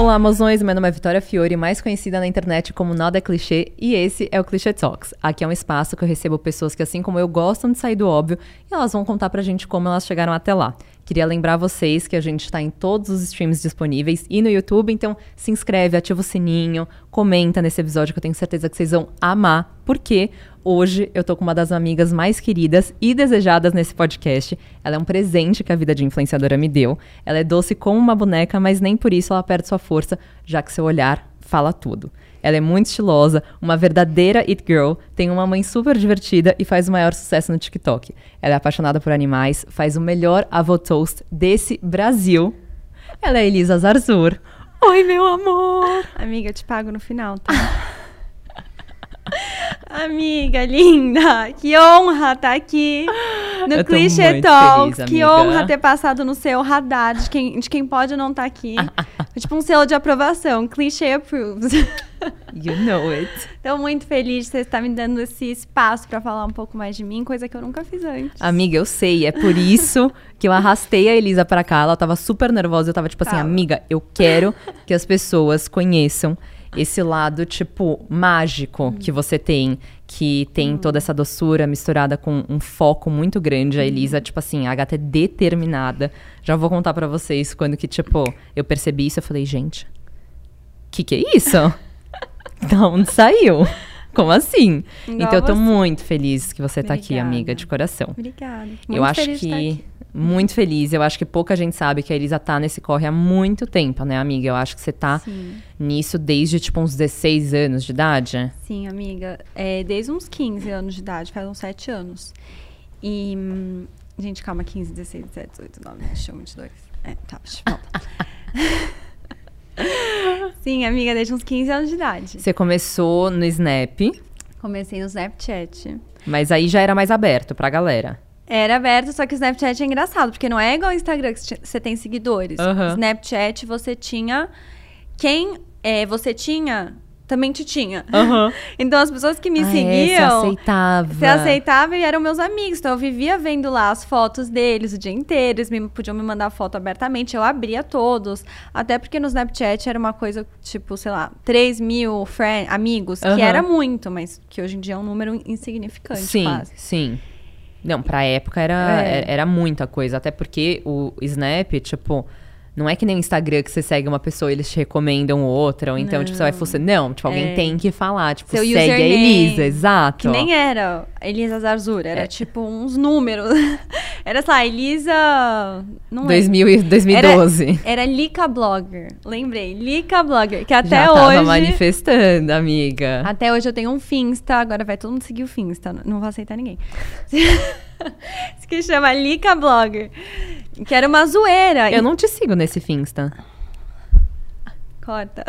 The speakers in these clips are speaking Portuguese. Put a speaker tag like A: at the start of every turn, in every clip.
A: Olá, mozões! Meu nome é Vitória Fiore, mais conhecida na internet como Nada é Clichê, e esse é o Clichê Talks. Aqui é um espaço que eu recebo pessoas que, assim como eu, gostam de sair do óbvio e elas vão contar pra gente como elas chegaram até lá. Queria lembrar vocês que a gente está em todos os streams disponíveis e no YouTube, então se inscreve, ativa o sininho, comenta nesse episódio que eu tenho certeza que vocês vão amar, porque hoje eu tô com uma das amigas mais queridas e desejadas nesse podcast. Ela é um presente que a vida de influenciadora me deu. Ela é doce como uma boneca, mas nem por isso ela perde sua força, já que seu olhar fala tudo. Ela é muito estilosa, uma verdadeira it girl, tem uma mãe super divertida e faz o maior sucesso no TikTok. Ela é apaixonada por animais, faz o melhor avô toast desse Brasil. Ela é Elisa Zarzur. Oi, meu amor!
B: Amiga, eu te pago no final, tá? Amiga linda, que honra estar tá aqui no
A: Eu
B: Talks.
A: feliz,
B: que honra ter passado no seu radar de quem, de quem pode não estar aqui. Foi tipo um selo de aprovação. Clichê approves.
A: You know it.
B: Tô muito feliz de você estar me dando esse espaço pra falar um pouco mais de mim, coisa que eu nunca fiz antes.
A: Amiga, eu sei, é por isso que eu arrastei a Elisa pra cá. Ela tava super nervosa, eu tava tipo assim,
B: Tava.
A: amiga, eu quero que as pessoas conheçam esse lado, tipo, mágico que você tem, que tem toda essa doçura misturada com um foco muito grande. A Elisa, tipo assim, a gata é determinada. Já vou contar pra vocês quando que, tipo, eu percebi isso, eu falei, gente, que que é isso? da onde saiu? Como assim?
B: Igual
A: então eu tô
B: você.
A: muito feliz que você tá aqui,
B: Obrigada.
A: amiga, de coração.
B: Obrigada. Muito
A: eu acho que. Muito feliz. Eu acho que pouca gente sabe que a Elisa tá nesse corre há muito tempo, né, amiga? Eu acho que você tá
B: Sim.
A: nisso desde, tipo, uns 16 anos de idade.
B: Sim, amiga. É, desde uns 15 anos de idade, faz uns 7 anos. E. hum, Gente, calma, 15, 16, 17, 18, 19, 21, 22. É, tá, voltar. Sim, amiga, desde uns 15 anos de idade.
A: Você começou no Snap,
B: Comecei no Snapchat.
A: mas aí já era mais aberto pra galera.
B: Era aberto, só que o Snapchat é engraçado, porque não é igual o Instagram que você tem seguidores.
A: Aham.
B: Snapchat você tinha. Quem é, você tinha, também te tinha.
A: Aham.
B: Então as pessoas que me
A: Ah, é,
B: seguiam.
A: você aceitava.
B: Você aceitava e eram meus amigos. Então eu vivia vendo lá as fotos deles o dia inteiro. Eles me, podiam me mandar foto abertamente. Eu abria todos. Até porque no Snapchat era uma coisa, tipo, sei lá, 3 mil friend, amigos,
A: Aham.
B: que era muito, mas que hoje em dia é um número insignificante,
A: Sim,
B: quase.
A: sim. Não, pra época era,
B: É.
A: era muita coisa. Até porque o Snap, tipo, não é que nem o Instagram que você segue uma pessoa e eles te recomendam outra. Ou então, tipo, você vai fosse Não, tipo, alguém
B: É.
A: tem que falar. Tipo,
B: Seu
A: segue a
B: username.
A: Elisa, exato.
B: Que nem era Elisa Zarzura, era
A: É.
B: tipo uns números. era, sei lá, Elisa. Não lembro.
A: 2000 e 2012.
B: Era Lica Blogger. Lembrei, Lica Blogger. Que até
A: Já tava
B: hoje.
A: manifestando, amiga.
B: Até hoje eu tenho um Finsta, agora vai todo mundo seguir o Finsta, não vou aceitar ninguém. Isso que chama Lica Blogger. Que era uma zoeira.
A: Eu não te sigo nesse Finsta.
B: Corta.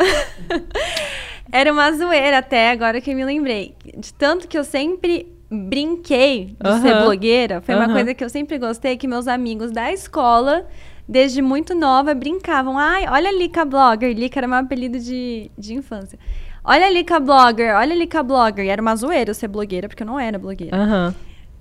B: era uma zoeira até, agora que eu me lembrei. De tanto que eu sempre brinquei de ser blogueira. Foi uma coisa que eu sempre gostei, que meus amigos da escola, desde muito nova, brincavam. Ai, olha a Lica Blogger. Lica era meu apelido de, de infância. Olha a Lica Blogger, olha a Lica Blogger. E era uma zoeira eu ser blogueira, porque eu não era blogueira.
A: Aham.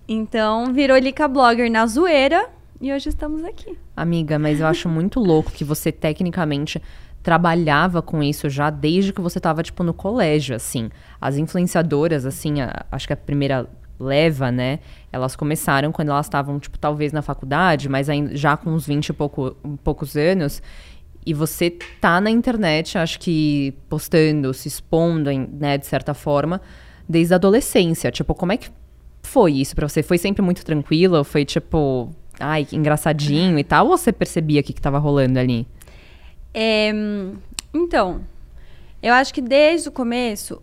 B: Então, virou Lica Blogger na zoeira. E hoje estamos aqui.
A: Amiga, mas eu acho muito louco que você tecnicamente trabalhava com isso já desde que você tava, tipo, no colégio, assim. As influenciadoras, assim, a- acho que a primeira leva, né? Elas começaram quando elas estavam, tipo, talvez na faculdade, mas ainda, já com uns 20 e pouco, poucos anos. E você tá na internet, acho que postando, se expondo, né, de certa forma, desde a adolescência. Tipo, como é que foi isso pra você? Foi sempre muito tranquilo? Ou Foi tipo, ai, que engraçadinho e tal? Ou você percebia o que, que tava rolando ali?
B: É, então, eu acho que desde o começo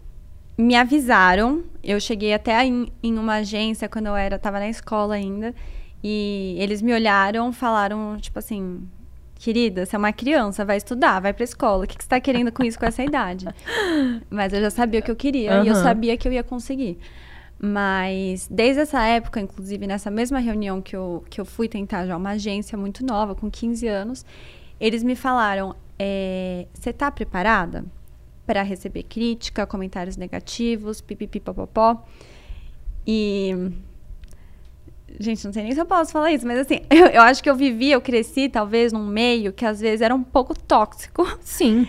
B: me avisaram. Eu cheguei até em, em uma agência quando eu era, tava na escola ainda, e eles me olharam, falaram tipo assim, querida, você é uma criança, vai estudar, vai pra escola. O que, que você tá querendo com isso com essa idade? Mas eu já sabia o que eu queria e eu sabia que eu ia conseguir. Mas desde essa época, inclusive nessa mesma reunião que eu, que eu fui tentar já uma agência muito nova, com 15 anos, eles me falaram: é, você tá preparada para receber crítica, comentários negativos, pipipipopopó? E. Gente, não sei nem se eu posso falar isso, mas assim, eu, eu acho que eu vivi, eu cresci talvez num meio que às vezes era um pouco tóxico.
A: Sim.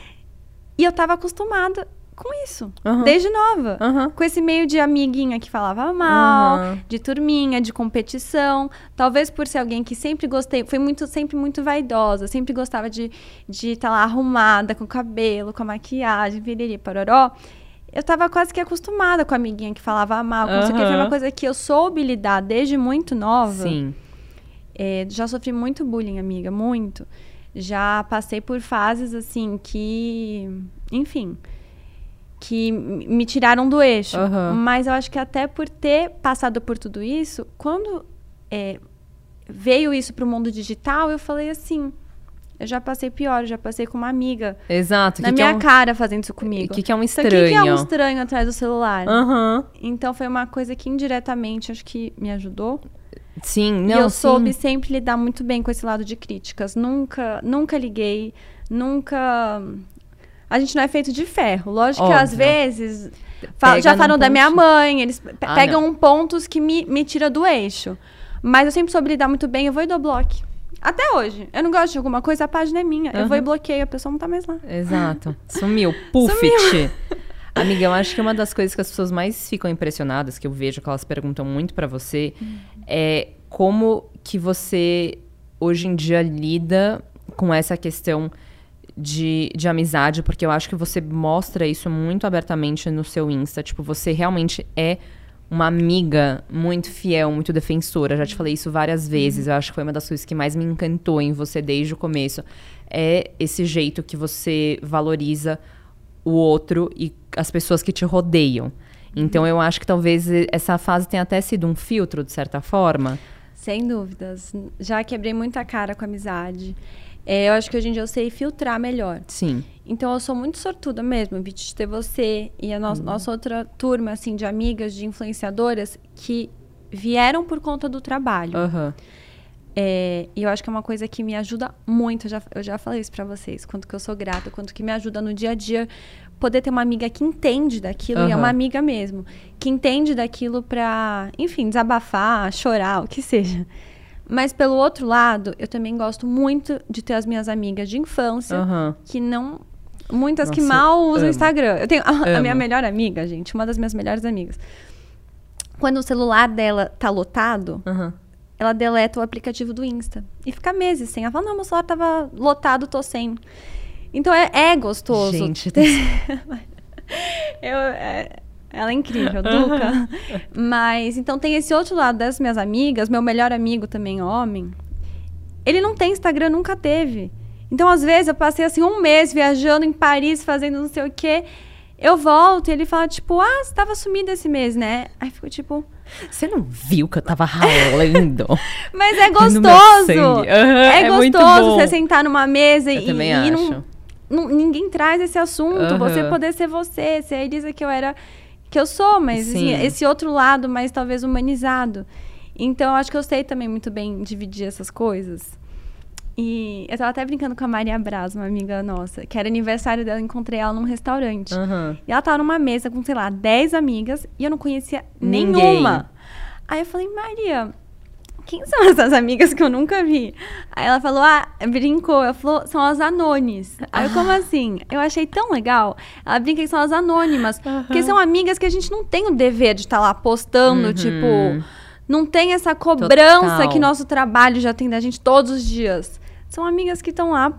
B: E eu tava acostumada com isso,
A: Aham.
B: desde nova.
A: Aham.
B: Com esse meio de amiguinha que falava mal,
A: Aham.
B: de turminha, de competição. Talvez por ser alguém que sempre gostei, foi muito, sempre muito vaidosa, sempre gostava de de estar lá arrumada, com o cabelo, com a maquiagem, viriri, pororó. Eu tava quase que acostumada com a amiguinha que falava mal, com que. Foi uma coisa que eu soube lidar desde muito nova.
A: Sim.
B: É, já sofri muito bullying, amiga, muito. Já passei por fases assim que, enfim, que me tiraram do eixo.
A: Aham.
B: Mas eu acho que até por ter passado por tudo isso, quando é, veio isso pro mundo digital, eu falei assim, eu já passei pior, eu já passei com uma amiga
A: Exato.
B: na
A: que que
B: minha
A: é um...
B: cara fazendo isso comigo.
A: O que, que é um
B: Então,
A: estranho?
B: o que, que é um estranho atrás do celular?
A: Aham.
B: Então foi uma coisa que indiretamente acho que me ajudou.
A: Sim, não,
B: e eu
A: sim.
B: soube sempre lidar muito bem com esse lado de críticas. Nunca, nunca liguei, nunca. A gente não é feito de ferro. Lógico que às
A: Óbvio.
B: vezes. fa-
A: Pega
B: já falam da minha mãe, eles pe-
A: Ah,
B: pegam pontos que me, me tira do eixo. Mas eu sempre soube lidar muito bem, eu vou e dou bloco. Até hoje. Eu não gosto de alguma coisa, a página é minha. Eu vou e bloqueio, a pessoa não tá mais lá.
A: Exato. Sumiu. Puffit. Amiga, eu acho que uma das coisas que as pessoas mais ficam impressionadas, que eu vejo que elas perguntam muito pra você, é como que você hoje em dia lida com essa questão de, de amizade, porque eu acho que você mostra isso muito abertamente no seu Insta. Tipo, você realmente é uma amiga muito fiel, muito defensora. Já te falei isso várias vezes. Eu acho que foi uma das coisas que mais me encantou em você desde o começo. É esse jeito que você valoriza o outro e as pessoas que te rodeiam. Então eu acho que talvez essa fase tenha até sido um filtro, de certa forma.
B: Sem dúvidas. Já quebrei muita cara com a amizade. É, eu acho que hoje em dia eu sei filtrar melhor.
A: Sim.
B: Então eu sou muito sortuda mesmo, de ter você e a no
A: Uhum.
B: nossa outra turma assim de amigas, de influenciadoras que vieram por conta do trabalho.
A: Aham.
B: É, e eu acho que é uma coisa que me ajuda muito. Eu já, eu já falei isso pra vocês, quanto que eu sou grata, quanto que me ajuda no dia a dia poder ter uma amiga que entende daquilo e é uma amiga mesmo, que entende daquilo pra, enfim, desabafar, chorar, o que seja. Mas pelo outro lado, eu também gosto muito de ter as minhas amigas de infância
A: Aham.
B: que não. Muitas que
A: Nossa,
B: mal usam o Instagram. Eu tenho a, a minha melhor amiga, gente, uma das minhas melhores amigas. Quando o celular dela tá lotado,
A: Aham.
B: ela deleta o aplicativo do Insta. E fica meses sem. Ela fala, não, meu celular tava lotado, tô sem. Então é, é gostoso.
A: Gente,
B: ter- Eu, é- ela é incrível, Duca. Mas, então tem esse outro lado das minhas amigas, meu melhor amigo também, homem. Ele não tem Instagram, nunca teve. Então, às vezes, eu passei assim um mês viajando em Paris, fazendo não sei o quê. Eu volto e ele fala, tipo, ah, você tava sumida esse mês, né? Aí fico tipo,
A: Você não viu que eu tava ralando?
B: mas é gostoso.
A: Aham,
B: é,
A: é
B: gostoso você sentar numa mesa
A: Eu
B: e,
A: também
B: e
A: acho.
B: não, não- ninguém traz esse assunto.
A: Aham.
B: Você poder ser você, ser a Elisa que eu era, que eu sou, mas assim,
A: Sim.
B: esse outro lado mais talvez humanizado. Então, eu acho que eu sei também muito bem dividir essas coisas. E eu tava até brincando com a Maria Braz, uma amiga nossa, que era aniversário dela, encontrei ela num restaurante.
A: Aham.
B: E ela tava numa mesa com, sei lá, 10 amigas e eu não conhecia
A: Ninguém.
B: nenhuma. Aí eu falei, Maria, quem são essas amigas que eu nunca vi? Aí ela falou, ah, brincou. Ela falou, são as anones. Aí eu, como assim? Eu achei tão legal. Ela brinca que são as anônimas. Porque são amigas que a gente não tem o dever de estar lá postando,
A: Uhum.
B: tipo... Não tem essa cobrança
A: Total.
B: que nosso trabalho já tem da gente todos os dias. São amigas que estão lá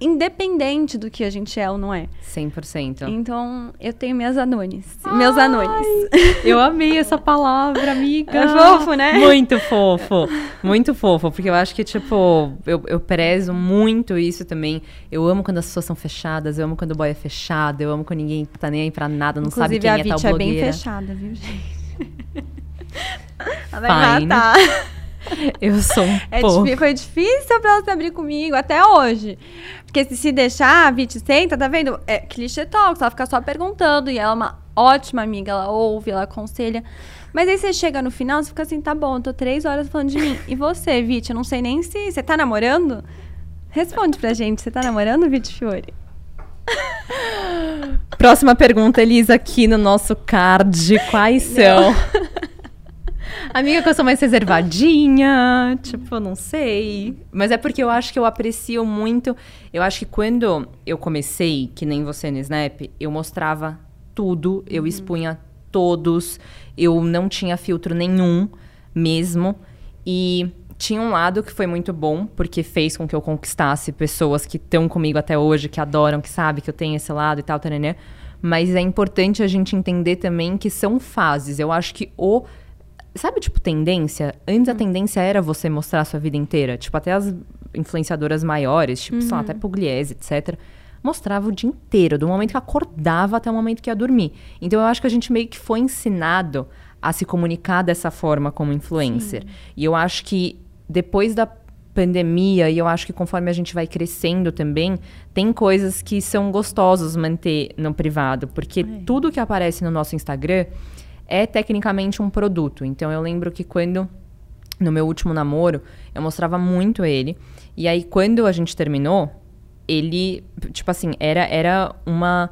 B: independente do que a gente é ou não é.
A: 100%.
B: Então, eu tenho minhas anones. Meus anones.
A: Eu amei essa palavra, amiga.
B: É fofo, né?
A: Muito fofo. Muito fofo. Porque eu acho que, tipo, eu, eu prezo muito isso também. Eu amo quando as pessoas são fechadas, eu amo quando o boy é fechado, eu amo quando ninguém tá nem aí pra nada, não sabe
B: Inclusive,
A: quem
B: a
A: é tal
B: Vit é bem
A: blogueira.
B: fechada, viu, gente? Ela vai
A: Fine.
B: me matar.
A: Eu sou um
B: É
A: pouco.
B: difí- foi difícil pra ela se abrir comigo, até hoje. Porque se, se deixar, a Vit senta, tá vendo? É clichê talks, ela fica só perguntando. E ela é uma ótima amiga, ela ouve, ela aconselha. Mas aí você chega no final, você fica assim, tá bom, tô três horas falando de mim. E você, Vit, eu não sei nem se... Você tá namorando? Responde pra gente, você tá namorando, Vit Fiore?
A: Próxima pergunta, Elisa, aqui no nosso card. Quais são Amiga que eu sou mais reservadinha, tipo, não sei. Mas é porque eu acho que eu aprecio muito. Eu acho que quando eu comecei, que nem você no Snap, eu mostrava tudo, eu expunha todos, eu não tinha filtro nenhum mesmo. E tinha um lado que foi muito bom, porque fez com que eu conquistasse pessoas que estão comigo até hoje, que adoram, que sabem que eu tenho esse lado e tal, taranã. Mas é importante a gente entender também que são fases. Eu acho que o. Sabe, tipo, tendência? Antes a tendência era você mostrar a sua vida inteira. Tipo, até as influenciadoras maiores, tipo, sei lá, até Pugliese, etc. Mostrava o dia inteiro, do momento que acordava até o momento que ia dormir. Então eu acho que a gente meio que foi ensinado a se comunicar dessa forma como influencer. E eu acho que depois da pandemia, e eu acho que conforme a gente vai crescendo também, tem coisas que são gostosos manter no privado, porque tudo que aparece no nosso Instagram é tecnicamente um produto. Então eu lembro que quando no meu último namoro, eu mostrava muito ele, e aí quando a gente terminou, ele, tipo assim, era era uma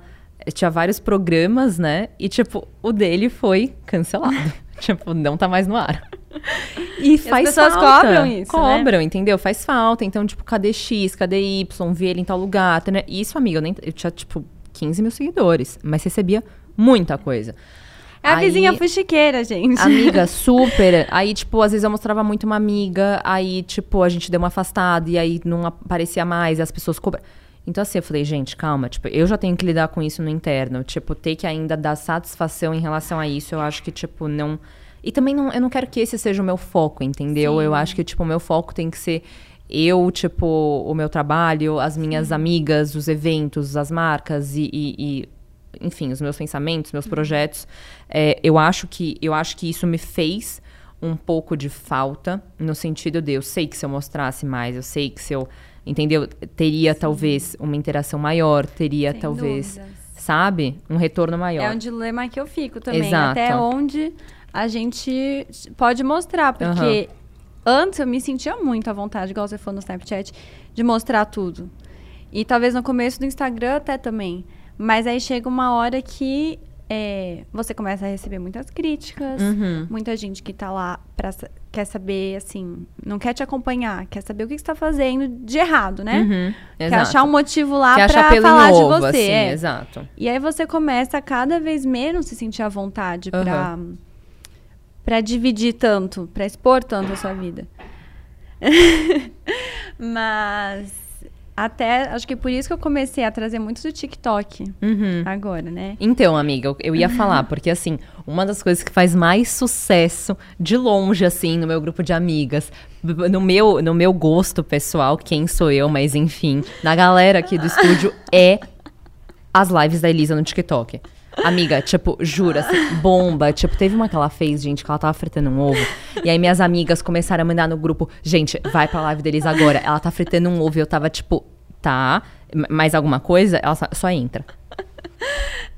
A: tinha vários programas, né? E tipo, o dele foi cancelado. tipo, não tá mais no ar. E, faz
B: pessoas
A: falta.
B: cobram isso, né?
A: Cobram, entendeu? Faz falta. Então, tipo, cadê X, cadê Y? Vi ele em tal lugar. tá, né? Isso, amiga, eu, nem, eu tinha, tipo, 15 mil seguidores. Mas recebia muita coisa.
B: É a
A: Aí-
B: vizinha fuxiqueira, gente.
A: Amiga, super. Aí, tipo, às vezes eu mostrava muito uma amiga, aí, tipo, a gente deu uma afastada e aí não aparecia mais, e as pessoas cobram. Então, assim, eu falei, gente, calma, tipo, eu já tenho que lidar com isso no interno. Tipo, ter que ainda dar satisfação em relação a isso, eu acho que, tipo, não. E também não, eu não quero que esse seja o meu foco, entendeu? Eu acho que, tipo, o meu foco tem que ser eu, tipo, o meu trabalho, as minhas amigas, os eventos, as marcas e- e- e enfim, os meus pensamentos, meus projetos. É, eu acho que eu acho que isso me fez um pouco de falta no sentido de eu sei que se eu mostrasse mais, eu sei que se eu, entendeu, teria talvez uma interação maior, teria
B: Sem
A: talvez,
B: dúvidas.
A: sabe, um retorno maior.
B: É um dilema que eu fico também.
A: Exato.
B: Até onde a gente pode mostrar. Porque antes eu me sentia muito à vontade, igual você falou no Snapchat, de mostrar tudo. E talvez no começo do Instagram até também. Mas aí chega uma hora que é, você começa a receber muitas críticas,
A: Uhum.
B: muita gente que tá lá pra, quer saber, assim, não quer te acompanhar, quer saber o que, que você tá fazendo de errado, né?
A: Uhum,
B: Quer
A: exato.
B: achar um motivo lá
A: Quer
B: pra falar
A: novo,
B: de você.
A: assim,
B: é.
A: exato.
B: E aí você começa a cada vez menos se sentir à vontade pra, pra dividir tanto, pra expor tanto a sua vida. Mas até acho que por isso que eu comecei a trazer muito do TikTok
A: Uhum.
B: agora, né?
A: Então, amiga, eu- eu ia falar, porque assim, uma das coisas que faz mais sucesso de longe, assim, no meu grupo de amigas, no meu, no meu gosto pessoal, quem sou eu, mas enfim, na galera aqui do estúdio, é as lives da Elisa no TikTok. Amiga, tipo, jura, assim, bomba. Tipo, teve uma que ela fez, gente, que ela tava fritando um ovo. E aí minhas amigas começaram a mandar no grupo, gente, vai pra live da Elisa agora. Ela tá fritando um ovo. E eu tava, tipo, tá, mais alguma coisa? Ela só, entra.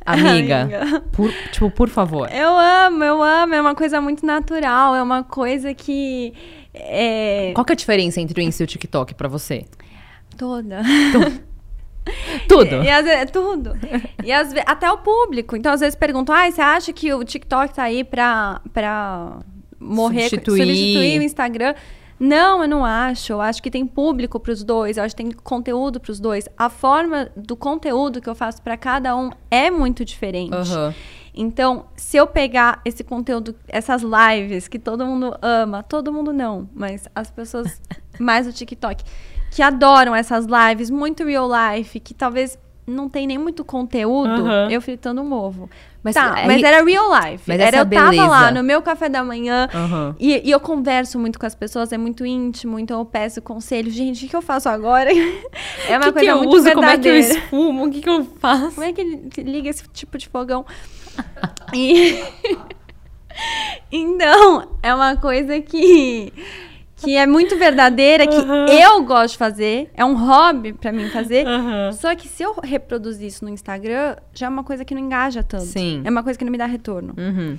A: Amiga,
B: Amiga.
A: por- tipo, por favor.
B: Eu amo, eu amo, é uma coisa muito natural, é uma coisa que é
A: Qual que é a diferença entre o Insta e o TikTok pra você?
B: toda.
A: Tudo.
B: E, às vezes, tudo. E às ve- até o público. Então, às vezes perguntam, ah, você acha que o TikTok tá aí pra, pra morrer,
A: Substituir.
B: substituir o Instagram? Não, eu não acho. Eu acho que tem público pros dois, eu acho que tem conteúdo pros dois. A forma do conteúdo que eu faço pra cada um é muito diferente.
A: Aham.
B: Então, se eu pegar esse conteúdo, essas lives que todo mundo ama, todo mundo não, mas as pessoas mais do TikTok, que adoram essas lives, muito real life, que talvez não tem nem muito conteúdo, eu fritando um ovo.
A: Mas
B: Mas, tá,
A: aí-
B: mas era real life.
A: Mas
B: era eu tava
A: beleza.
B: lá no meu café da manhã e, e eu converso muito com as pessoas, é muito íntimo, então eu peço conselho. Gente, o que, eu faço agora? É uma
A: que,
B: coisa
A: que eu
B: muito
A: uso? Como é que eu
B: verdadeira.
A: esfumo? O que, que eu faço?
B: Como é que ele liga esse tipo de fogão? E... então, é uma coisa que, que é muito verdadeira, que
A: Aham.
B: eu gosto de fazer, é um hobby pra mim fazer.
A: Aham.
B: Só que se eu reproduzir isso no Instagram, já é uma coisa que não engaja tanto.
A: Sim.
B: É uma coisa que não me dá retorno.
A: Uhum.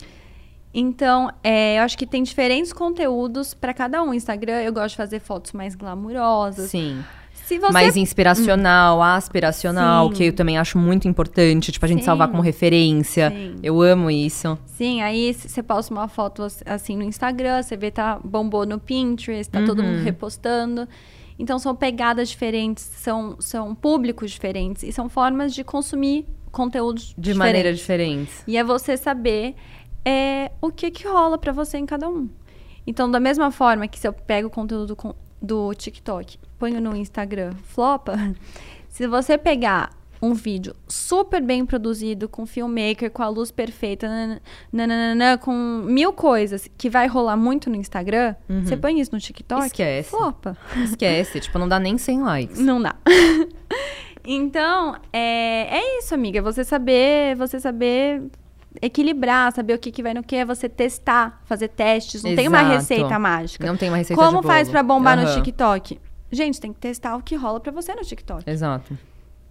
B: Então, é, eu acho que tem diferentes conteúdos pra cada um. Instagram, eu gosto de fazer fotos mais glamourosas.
A: Sim.
B: Você...
A: mais inspiracional, aspiracional,
B: Sim.
A: que eu também acho muito importante, tipo, a gente
B: Sim.
A: salvar como referência.
B: Sim.
A: Eu amo isso.
B: Sim, aí você posta uma foto ass- assim no Instagram, você vê tá bombou no Pinterest, tá todo
A: Uhum.
B: mundo repostando. Então são pegadas diferentes, são, são públicos diferentes e são formas de consumir conteúdos
A: De
B: diferentes.
A: maneira diferente.
B: E é você saber é, o que que rola pra você em cada um. Então, da mesma forma que se eu pego o conteúdo do TikTok, ponho no Instagram, flopa, se você pegar um vídeo super bem produzido, com filmmaker, com a luz perfeita, nanana, nananana, com mil coisas que vai rolar muito no Instagram, você põe isso no TikTok,
A: Esquece.
B: flopa.
A: Esquece, tipo, não dá nem 100 likes.
B: Não dá. então, é, é isso, amiga. Você saber, você saber equilibrar, saber o que, que vai no que, é você testar, fazer testes. Não tem uma
A: Exato.
B: receita mágica.
A: Não tem uma receita
B: Como faz pra bombar no
A: Aham.
B: TikTok? Gente, tem que testar o que rola pra você no TikTok.
A: Exato.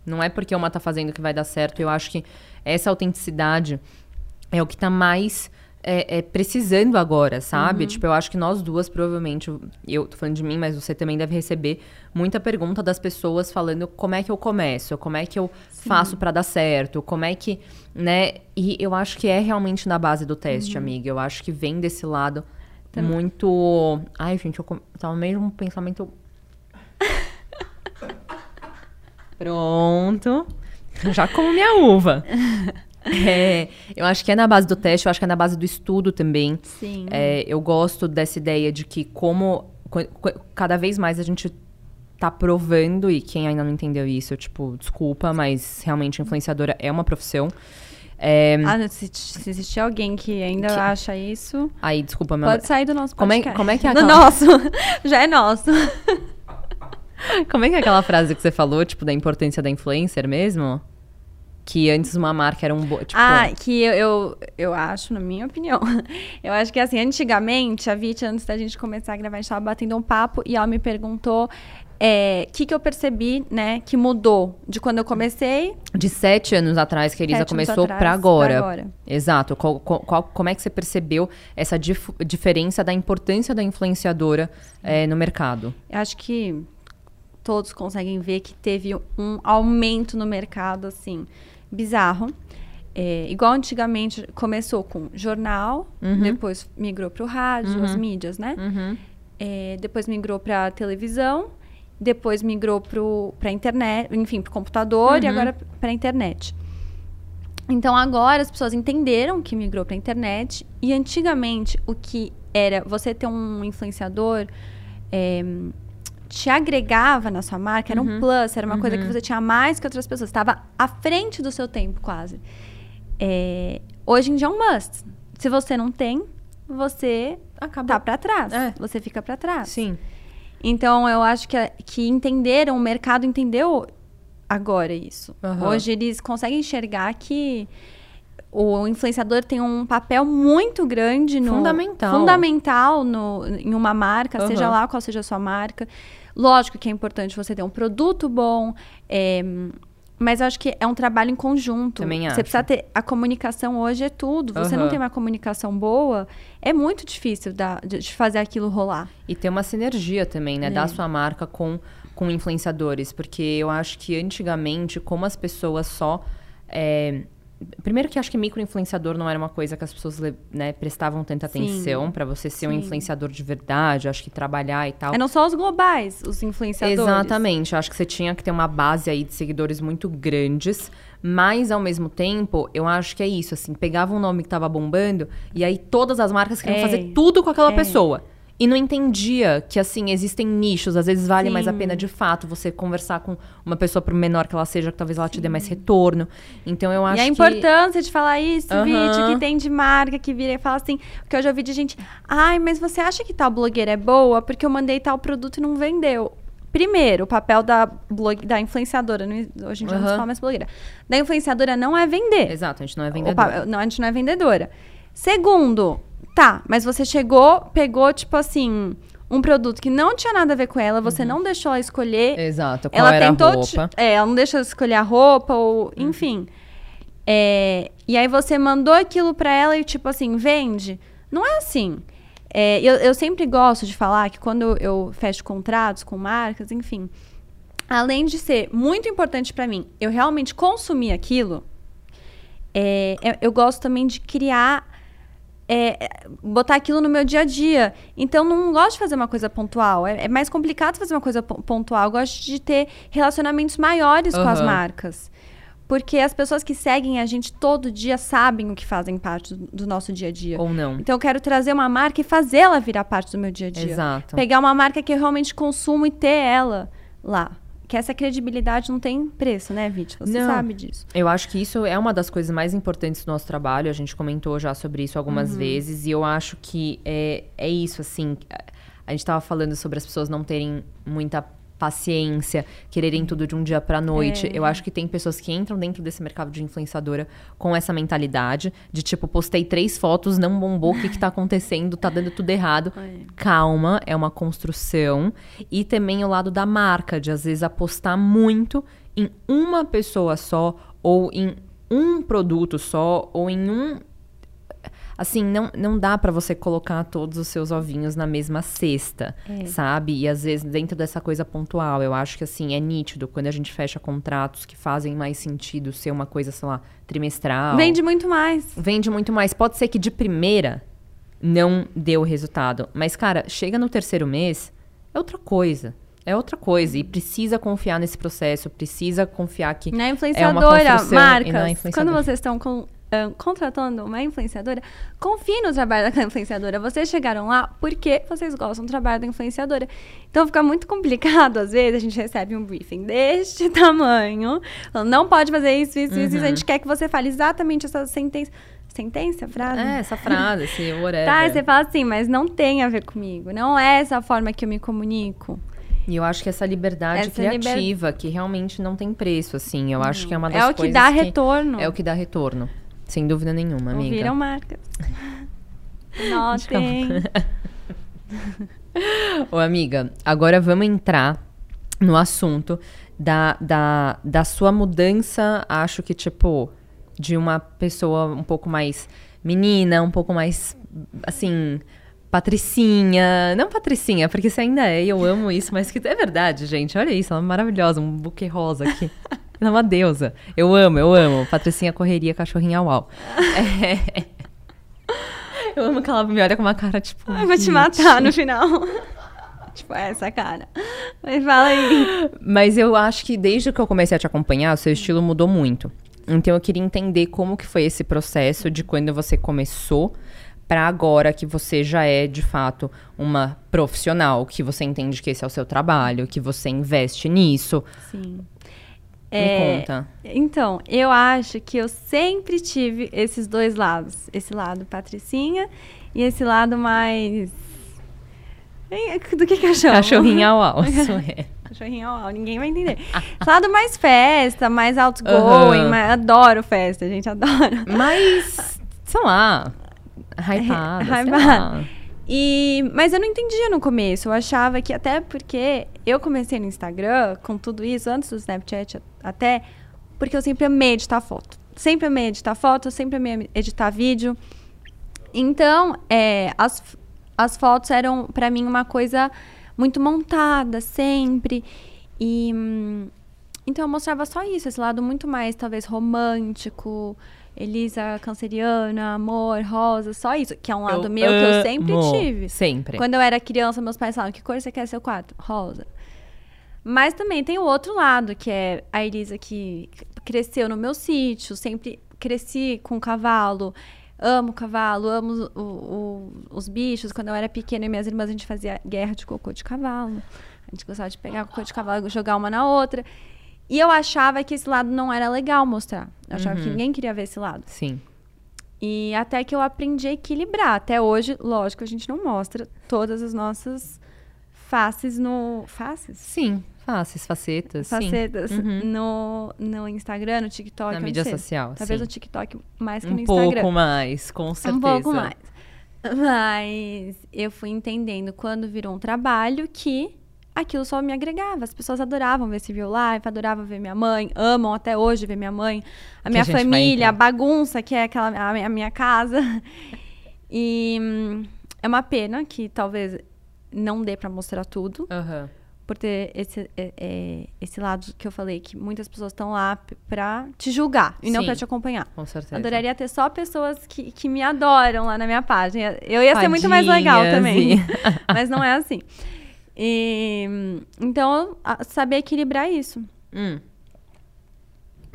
A: Não é porque uma tá fazendo que vai dar certo. Eu acho que essa autenticidade é o que tá mais é, é, precisando agora, sabe? Tipo, eu acho que nós duas, provavelmente, eu tô falando de mim, mas você também deve receber muita pergunta das pessoas falando como é que eu começo, como é que eu faço pra dar certo, como é que, né? E eu acho que é realmente na base do teste, amiga. Eu acho que vem desse lado muito. Ai, gente, eu com- tava meio um pensamento. Pronto. Já como minha uva. É, eu acho que é na base do teste, eu acho que é na base do estudo também.
B: Sim.
A: É, eu gosto dessa ideia de que como co- co- cada vez mais a gente tá provando, e quem ainda não entendeu isso, tipo, desculpa, mas realmente influenciadora é uma profissão. É,
B: Ah, se, se existir alguém que ainda
A: Que-
B: acha isso,
A: aí, desculpa, meu...
B: pode sair do nosso
A: Como é-
B: podcast.
A: como é que é
B: Do
A: aquela-
B: nosso. Já é nosso.
A: Como é que é aquela frase que você falou, tipo, da importância da influencer mesmo? Que antes uma marca era um... Bo... Tipo,
B: Ah, que eu, eu, eu acho, na minha opinião. Eu acho que assim, antigamente, a Vit, antes da gente começar a gravar, a gente tava batendo um papo e ela me perguntou o que, que eu percebi, né, que mudou de quando eu comecei.
A: de sete anos atrás que a Elisa começou pra agora.
B: agora.
A: Exato. Qual- qual- como é que você percebeu essa dif- diferença da importância da influenciadora eh, no mercado?
B: Eu acho que todos conseguem ver que teve um aumento no mercado, assim, bizarro. É, igual antigamente começou com jornal, depois migrou para o rádio, as mídias, né? É, depois migrou para televisão, depois migrou para a internet, enfim, para o computador e agora para a internet. Então agora as pessoas entenderam que migrou para a internet e antigamente o que era você ter um influenciador é, te agregava na sua marca, era um plus, era uma coisa que você tinha mais que outras pessoas, estava à frente do seu tempo quase. É, hoje em dia é um must. Se você não tem, você
A: Acabou.
B: tá para trás.
A: É.
B: Você fica para trás.
A: Sim.
B: Então, eu acho que, que entenderam, o mercado entendeu agora isso.
A: Aham.
B: Hoje eles conseguem enxergar que o influenciador tem um papel muito grande no
A: Fundamental.
B: fundamental no, em uma marca, seja
A: Aham.
B: lá qual seja a sua marca. Lógico que é importante você ter um produto bom, é, mas eu acho que é um trabalho em conjunto.
A: Também
B: você
A: acho.
B: precisa ter a comunicação hoje é tudo. Você não
A: Aham.
B: tem uma comunicação boa, é muito difícil da- de, de fazer aquilo rolar.
A: E ter uma sinergia também, né?
B: É.
A: Da sua marca com, com influenciadores. Porque eu acho que antigamente, como as pessoas só. é, Primeiro que acho que micro-influenciador não era uma coisa que as pessoas né, prestavam tanta atenção pra você ser um
B: Sim.
A: influenciador de verdade, acho que trabalhar e tal.
B: É não só os globais, os influenciadores.
A: Exatamente. Acho que você tinha que ter uma base aí de seguidores muito grandes, mas ao mesmo tempo, eu acho que é isso, assim, pegava um nome que tava bombando e aí todas as marcas queriam
B: É.
A: fazer tudo com aquela
B: É.
A: pessoa. E não entendia que, assim, existem nichos, às vezes vale mais a
B: Sim.
A: pena de fato você conversar com uma pessoa, por menor que ela seja, que talvez ela te dê mais retorno. Então eu acho
B: E a
A: que.
B: importância de falar isso,
A: Aham.
B: vídeo que tem de marca, que vira e fala assim. Porque eu já ouvi de gente, ai, mas você acha que tal blogueira é boa? Porque eu mandei tal produto e não vendeu. Primeiro, o papel da, blog, da influenciadora, hoje em dia não se fala mais blogueira, da influenciadora não é vender.
A: Exato, a gente não é
B: O
A: vendedor.
B: pa- não, a gente não é vendedora. Segundo, tá, mas você chegou, pegou, tipo assim, um produto que não tinha nada a ver com ela, você não deixou ela escolher.
A: Exato, qual
B: ela
A: era
B: tentou.
A: a
B: te-
A: roupa.
B: é, ela não deixou ela escolher a roupa, ou. Enfim. É, e aí você mandou aquilo pra ela e, tipo assim, vende. Não é assim. É, eu, eu sempre gosto de falar que quando eu, eu fecho contratos com marcas, enfim. além de ser muito importante para mim, eu realmente consumir aquilo, é, eu, eu gosto também de criar é, botar aquilo no meu dia a dia. Então, não gosto de fazer uma coisa pontual. É, é mais complicado fazer uma coisa pontual. Eu gosto de ter relacionamentos maiores uhum. com as marcas. Porque as pessoas que seguem a gente todo dia sabem o que fazem parte do, do nosso dia a dia.
A: Ou não.
B: Então, eu quero trazer uma marca e fazê-la virar parte do meu dia a dia.
A: Exato.
B: Pegar uma marca que eu realmente consumo e ter ela lá que essa credibilidade não tem preço, né, Vit? Você não, sabe disso.
A: Eu acho que isso é uma das coisas mais importantes do nosso trabalho. A gente comentou já sobre isso algumas uhum. vezes. E eu acho que é, é isso, assim. A gente estava falando sobre as pessoas não terem muita paciência, quererem tudo de um dia para noite. É. Eu acho que tem pessoas que entram dentro desse mercado de influenciadora com essa mentalidade de tipo, postei três fotos, não bombou, o que, que tá acontecendo? Tá dando tudo errado. É. Calma, é uma construção. E também o lado da marca, de às vezes apostar muito em uma pessoa só, ou em um produto só, ou em um assim, não, não dá para você colocar todos os seus ovinhos na mesma cesta, é. sabe? E às vezes dentro dessa coisa pontual, eu acho que assim, é nítido quando a gente fecha contratos que fazem mais sentido ser uma coisa, sei lá, trimestral.
B: Vende muito mais.
A: Vende muito mais. Pode ser que de primeira não deu resultado, mas cara, chega no terceiro mês, é outra coisa. É outra coisa. E precisa confiar nesse processo, precisa confiar que.
B: Na influenciadora, é uma marcas. Na influenciadora. Quando vocês estão com uh, contratando uma influenciadora, confie no trabalho da influenciadora. Vocês chegaram lá porque vocês gostam do trabalho da influenciadora. Então fica muito complicado, às vezes, a gente recebe um briefing deste tamanho, não pode fazer isso, isso, uhum. isso, a gente quer que você fale exatamente essa sentença. Sentença, frase?
A: É, essa frase, esse whatever.
B: Tá, você fala assim, mas não tem a ver comigo. Não é essa a forma que eu me comunico.
A: E eu acho que essa liberdade essa criativa, liber... que realmente não tem preço, assim, eu acho que é uma das
B: coisas. É o
A: que
B: dá retorno.
A: É o que dá retorno. Sem dúvida nenhuma, amiga.
B: Ouviram marcas. Notem.
A: Ô, amiga, agora vamos entrar no assunto da, da, da sua mudança, acho que, tipo, de uma pessoa um pouco mais menina, um pouco mais, assim, patricinha. Não patricinha, porque você ainda é, e eu amo isso, mas que é verdade, gente. Olha isso, ela é maravilhosa, um buquê rosa aqui. Ela é uma deusa. Eu amo, eu amo. Patricinha Correria, cachorrinha uau. É. Eu amo que ela me olha com uma cara, tipo...
B: Eu vou te matar no final. tipo, essa cara. Mas fala aí.
A: Mas eu acho que desde que eu comecei a te acompanhar, o seu estilo mudou muito. Então eu queria entender como que foi esse processo de quando você começou para agora que você já é de fato uma profissional, que você entende que esse é o seu trabalho, que você investe nisso.
B: Sim.
A: É, Me conta.
B: Então, eu acho que eu sempre tive esses dois lados. Esse lado patricinha e esse lado mais... Do que
A: au au, isso é.
B: Cachorrinha au au, ninguém vai entender. Esse lado mais festa, mais outgoing, uhum. mais, adoro festa, gente, adoro.
A: Mas, sei lá, hypada, é, hypada.
B: E, mas eu não entendia no começo. Eu achava que, até porque eu comecei no Instagram com tudo isso, antes do Snapchat até, porque eu sempre amei editar foto. Sempre amei editar foto, sempre amei editar vídeo. Então, é, as, as fotos eram, para mim, uma coisa muito montada, sempre. E. Hum, então eu mostrava só isso, esse lado muito mais, talvez, romântico, Elisa canceriana, amor, rosa, só isso. Que é um lado eu meu que eu sempre tive.
A: Sempre.
B: Quando eu era criança, meus pais falavam, que cor você quer seu quarto? Rosa. Mas também tem o outro lado, que é a Elisa que cresceu no meu sítio, sempre cresci com cavalo, amo cavalo, amo o, o, os bichos. Quando eu era pequena, e minhas irmãs, a gente fazia guerra de cocô de cavalo. A gente gostava de pegar cocô de cavalo e jogar uma na outra. E eu achava que esse lado não era legal mostrar. Eu achava uhum. que ninguém queria ver esse lado.
A: Sim.
B: E até que eu aprendi a equilibrar. Até hoje, lógico, a gente não mostra todas as nossas faces no. Faces?
A: Sim, faces, facetas.
B: Facetas. Uhum. No, no Instagram, no TikTok.
A: Na mídia social.
B: Talvez
A: sim.
B: no TikTok mais que
A: um
B: no Instagram.
A: Um pouco mais, com certeza.
B: Um pouco mais. Mas eu fui entendendo quando virou um trabalho que aquilo só me agregava. As pessoas adoravam ver esse View Live, adoravam ver minha mãe, amam até hoje ver minha mãe, a que minha a família, a bagunça que é aquela a minha casa. E hum, é uma pena que talvez não dê para mostrar tudo.
A: Uhum.
B: por ter esse, é, é, esse lado que eu falei, que muitas pessoas estão lá pra te julgar e não
A: Sim.
B: pra te acompanhar.
A: Com certeza.
B: Adoraria ter só pessoas que, que me adoram lá na minha página. Eu ia ser muito mais legal também. Mas não é assim. E, então, saber equilibrar isso.
A: Hum.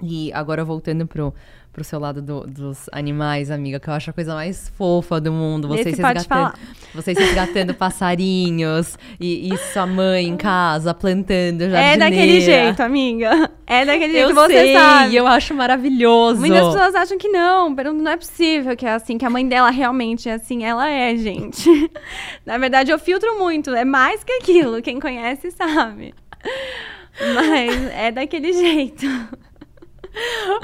A: E agora voltando pro, pro seu lado do- dos animais, amiga, que eu acho a coisa mais fofa do mundo. Vocês
B: Esse
A: resgatando, vocês resgatando passarinhos e, e sua mãe em casa plantando
B: É
A: jardineira.
B: daquele jeito, amiga. É daquele jeito
A: Eu
B: que você
A: sei,
B: sabe.
A: eu acho maravilhoso.
B: Muitas pessoas acham que não, pero não é possível que é assim, que a mãe dela realmente é assim. Ela é, gente. Na verdade, eu filtro muito. É mais que aquilo. Quem conhece sabe. Mas é daquele jeito.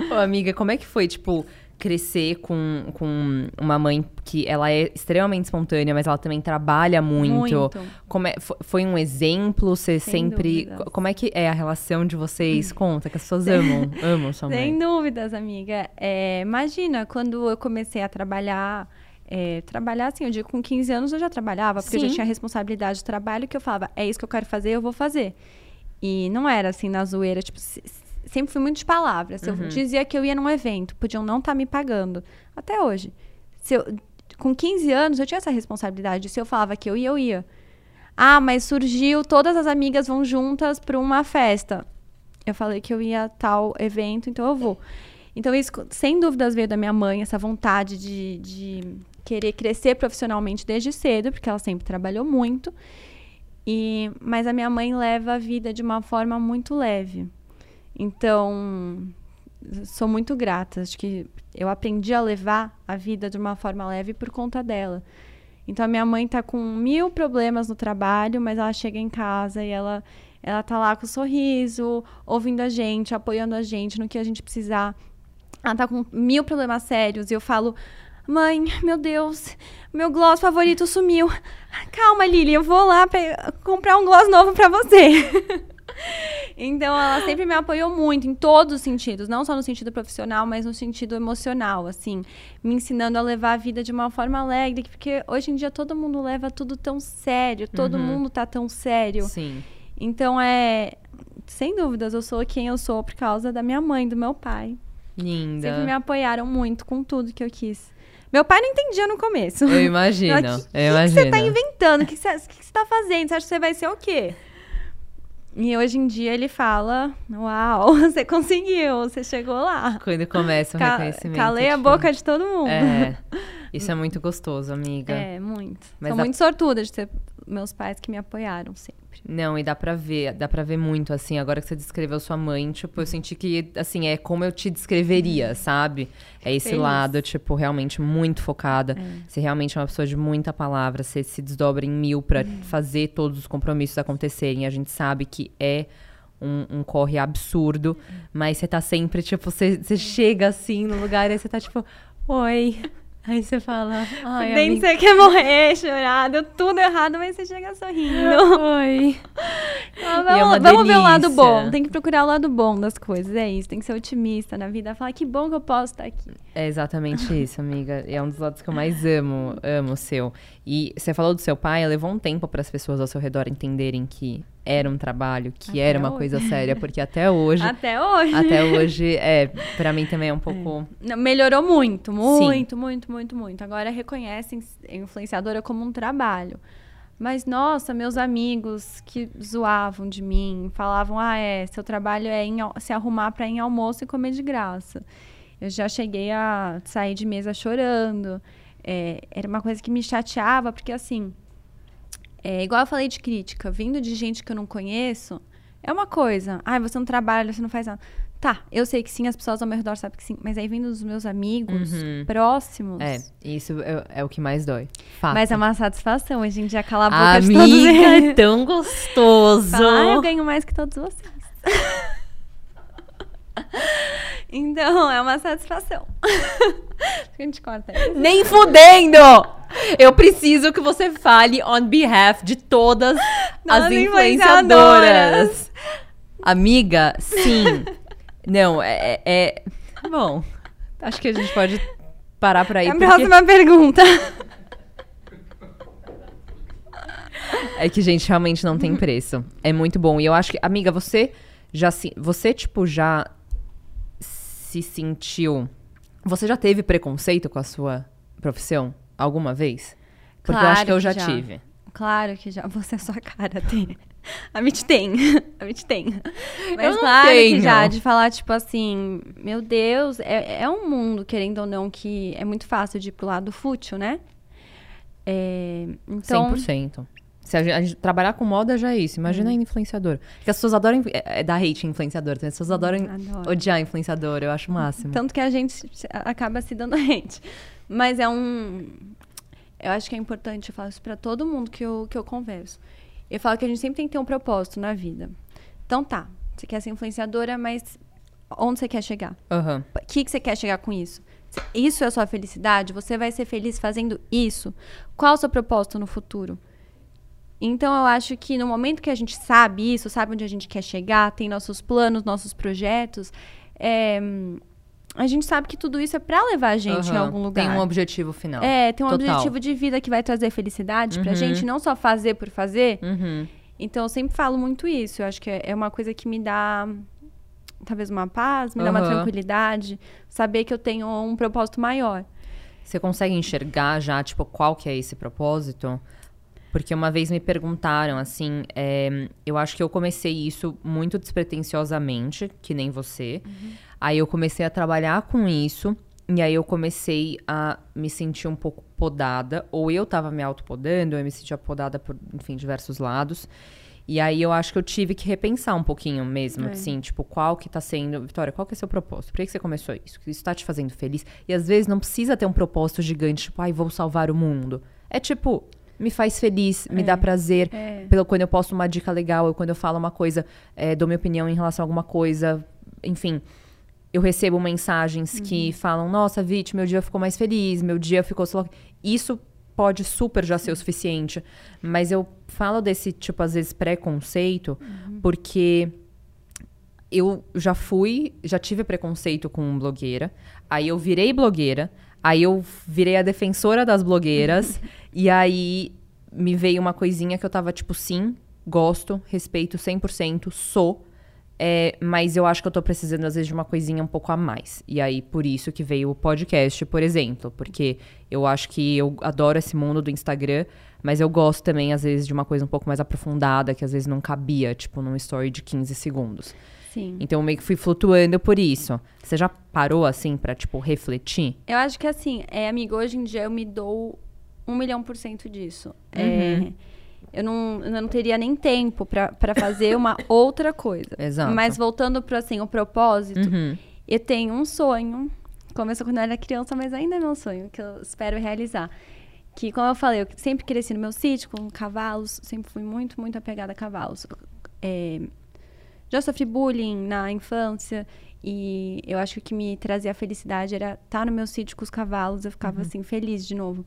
A: Ô, amiga, como é que foi, tipo, crescer com, com uma mãe que ela é extremamente espontânea, mas ela também trabalha muito?
B: Muito.
A: Como é, fo- foi um exemplo? Você
B: Sem
A: sempre.
B: dúvidas.
A: co- Como é que é a relação de vocês? Conta, que as pessoas amam, amam sua
B: Sem
A: mãe.
B: dúvidas, amiga. É, imagina, quando eu comecei a trabalhar, é, trabalhar assim, eu digo com 15 anos eu já trabalhava, porque eu
A: Sim.
B: já tinha responsabilidade de trabalho que eu falava, é isso que eu quero fazer, eu vou fazer. E não era assim na zoeira, tipo, sempre fui muito de palavras. Se
A: Uhum.
B: eu dizia que eu ia num evento, podiam não estar me pagando. Até hoje. Se eu, com 15 anos, eu tinha essa responsabilidade. Se eu falava que eu ia, eu ia. Ah, mas surgiu, todas as amigas vão juntas para uma festa. Eu falei que eu ia a tal evento, então eu vou. Então, isso, sem dúvidas, veio da minha mãe, essa vontade de, de querer crescer profissionalmente desde cedo, porque ela sempre trabalhou muito. E, mas a minha mãe leva a vida de uma forma muito leve. Então, sou muito grata. Acho que eu aprendi a levar a vida de uma forma leve por conta dela. Então, a minha mãe tá com mil problemas no trabalho, mas ela chega em casa e ela, ela tá lá com sorriso, ouvindo a gente, apoiando a gente no que a gente precisar. Ela tá com mil problemas sérios e eu falo, mãe, meu Deus, meu gloss favorito sumiu. Calma, Lili, eu vou lá comprar um gloss novo pra você. então, ela sempre me apoiou muito em todos os sentidos, não só no sentido profissional, mas no sentido emocional, assim, me ensinando a levar a vida de uma forma alegre, porque hoje em dia todo mundo leva tudo tão sério, todo
A: Uhum.
B: mundo tá tão sério.
A: Sim.
B: Então, é, sem dúvidas, eu sou quem eu sou por causa da minha mãe, do meu pai.
A: Linda.
B: Sempre me apoiaram muito com tudo que eu quis. Meu pai não entendia no começo.
A: Eu imagino. Eu
B: que, que
A: imagino.
B: você tá inventando? O que, que, você, que, que você tá fazendo? Você acha que você vai ser o quê? E hoje em dia ele fala: Uau, você conseguiu, você chegou lá.
A: Quando começa o
B: Ca-
A: reconhecimento.
B: calei a
A: tipo,
B: boca de todo mundo.
A: É. Isso é muito gostoso, amiga.
B: É, muito.
A: Mas
B: Sou
A: a-
B: muito sortuda de ter meus pais que me apoiaram sempre.
A: Não, e dá pra ver, dá pra ver muito, assim, agora que você descreveu sua mãe, tipo, eu senti que, assim, é como eu te descreveria, sabe? É esse
B: Feliz.
A: lado, tipo, realmente muito focada.
B: É.
A: Você realmente é uma pessoa de muita palavra, você se desdobra em mil pra
B: Uhum.
A: fazer todos os compromissos acontecerem. A gente sabe que é um, um corre absurdo, mas você tá sempre, tipo, você, você chega assim no lugar e você tá tipo, oi. Aí você fala, ai,
B: Nem
A: amiga,
B: você quer morrer, chorar, deu tudo errado, mas você chega sorrindo.
A: oi.
B: Ah,
A: é
B: vamos, vamos ver o lado bom. Tem que procurar o lado bom das coisas. É isso. Tem que ser otimista na vida. Falar que bom que eu posso estar aqui.
A: É exatamente isso, amiga. É um dos lados que eu mais amo, amo o seu. E você falou do seu pai, levou um tempo para as pessoas ao seu redor entenderem que era um trabalho, que
B: Até
A: era uma
B: hoje.
A: coisa séria, porque até hoje,
B: Até hoje.
A: até hoje, é, para mim também é um pouco
B: Não, Melhorou muito, muito, muito, muito, muito. Agora reconhecem a influenciadora como um trabalho. Mas, nossa, meus amigos que zoavam de mim, falavam: ah, é, seu trabalho é em se arrumar para ir em almoço e comer de graça. Eu já cheguei a sair de mesa chorando. É, era uma coisa que me chateava, porque assim, é, igual eu falei de crítica, vindo de gente que eu não conheço, é uma coisa. Ah, você não trabalha, você não faz nada. Tá, eu sei que sim, as pessoas ao meu redor sabem que sim. Mas aí vindo dos meus amigos
A: Uhum.
B: próximos.
A: É, isso é, é o que mais dói. Fato.
B: Mas é uma satisfação hoje em dia calar a boca de todos
A: Amiga, é tão gostoso.
B: Falar, ah, eu ganho mais que todos vocês. então, é uma satisfação. a gente corta isso.
A: Nem fudendo! Eu preciso que você fale on behalf de todas
B: Das
A: as
B: influenciadoras.
A: influenciadoras. Amiga, sim. Não, é, é- é- Bom, acho que a gente pode parar por aí.
B: É a
A: porque-
B: próxima pergunta.
A: É que, gente, realmente não tem preço. É muito bom. E eu acho que, amiga, você já se. Você, tipo, já se sentiu. Você já teve preconceito com a sua profissão alguma vez? Porque
B: claro
A: eu acho que eu já,
B: já,
A: tive.
B: Claro que já. Você é sua cara, tem. A Mitch tem. A Mitch tem. Mas claro
A: tenho.
B: que já, de falar, tipo assim, meu Deus, é, é um mundo, querendo ou não, que é muito fácil de ir pro lado fútil, né? É, então,
A: 100%. Se a gente, a gente trabalhar com moda já é isso. Imagina
B: Hum.
A: ainda influenciador. Porque as pessoas adoram. É, é dar hate influenciador. Então as pessoas adoram
B: Hum, adoro.
A: odiar influenciador. Eu acho o máximo.
B: Tanto que a gente acaba se dando hate. Mas é um. Eu acho que é importante, eu falo isso pra todo mundo que eu, que eu converso. Eu falo que a gente sempre tem que ter um propósito na vida. Então tá, você quer ser influenciadora, mas onde você quer chegar? O que, que você quer chegar com isso? Isso é a sua felicidade? Você vai ser feliz fazendo isso? Qual o seu propósito no futuro? Então, eu acho que no momento que a gente sabe isso, sabe onde a gente quer chegar, tem nossos planos, nossos projetos, é, a gente sabe que tudo isso é para levar a gente em
A: Aham.
B: algum lugar.
A: Tem um objetivo final.
B: É, tem um
A: Total.
B: objetivo de vida que vai trazer felicidade pra
A: Uhum.
B: gente, não só fazer por fazer.
A: Uhum.
B: Então, eu sempre falo muito isso. Eu acho que é é uma coisa que me dá, talvez, uma paz, me dá uma tranquilidade. Saber que eu tenho um propósito maior.
A: Você consegue enxergar já, tipo, qual que é esse propósito? Porque uma vez me perguntaram, assim, é, eu acho que eu comecei isso muito despretensiosamente, que nem você. Aí eu comecei a trabalhar com isso, e aí eu comecei a me sentir um pouco podada, ou eu tava me autopodando, ou eu me sentia podada por, enfim, diversos lados. E aí eu acho que eu tive que repensar um pouquinho mesmo,
B: É.
A: assim, tipo, qual que tá sendo. Vitória, qual que é seu propósito? Por que, que você começou isso? Isso tá te fazendo feliz? E às vezes não precisa ter um propósito gigante, tipo, ai, vou salvar o mundo. É tipo, me faz feliz, me
B: É.
A: dá prazer.
B: É.
A: Pelo, quando eu posto uma dica legal, ou quando eu falo uma coisa, é, dou minha opinião em relação a alguma coisa, enfim. Eu recebo mensagens que falam, nossa, Vit, meu dia ficou mais feliz, meu dia ficou... sei lá o quê." Isso pode super já ser o suficiente. Mas eu falo desse, tipo, às vezes, preconceito, porque eu já fui, já tive preconceito com blogueira, aí eu virei blogueira, aí eu virei a defensora das blogueiras, e aí me veio uma coisinha que eu tava tipo, sim, gosto, respeito 100%, sou, é, mas eu acho que eu tô precisando, às vezes, de uma coisinha um pouco a mais. E aí, por isso que veio o podcast, por exemplo. Porque eu acho que eu adoro esse mundo do Instagram, mas eu gosto também, às vezes, de uma coisa um pouco mais aprofundada, que às vezes não cabia, tipo, num story de 15 segundos.
B: Sim.
A: Então, eu meio que fui flutuando por isso. Você já parou, assim, pra, tipo, refletir?
B: Eu acho que assim, é, amigo, hoje em dia eu me dou um milhão por cento disso.
A: Uhum.
B: É, eu, não, eu não teria nem tempo pra pra fazer uma outra coisa.
A: Exato.
B: Mas voltando pro assim, o propósito,
A: Uhum.
B: eu tenho um sonho. Começou quando eu era criança, mas ainda é meu sonho, que eu espero realizar. Que, como eu falei, eu sempre cresci no meu sítio com cavalos, sempre fui muito, muito apegada a cavalos. É, já sofri bullying na infância e eu acho que o que me trazia felicidade era estar no meu sítio com os cavalos, eu ficava assim feliz de novo.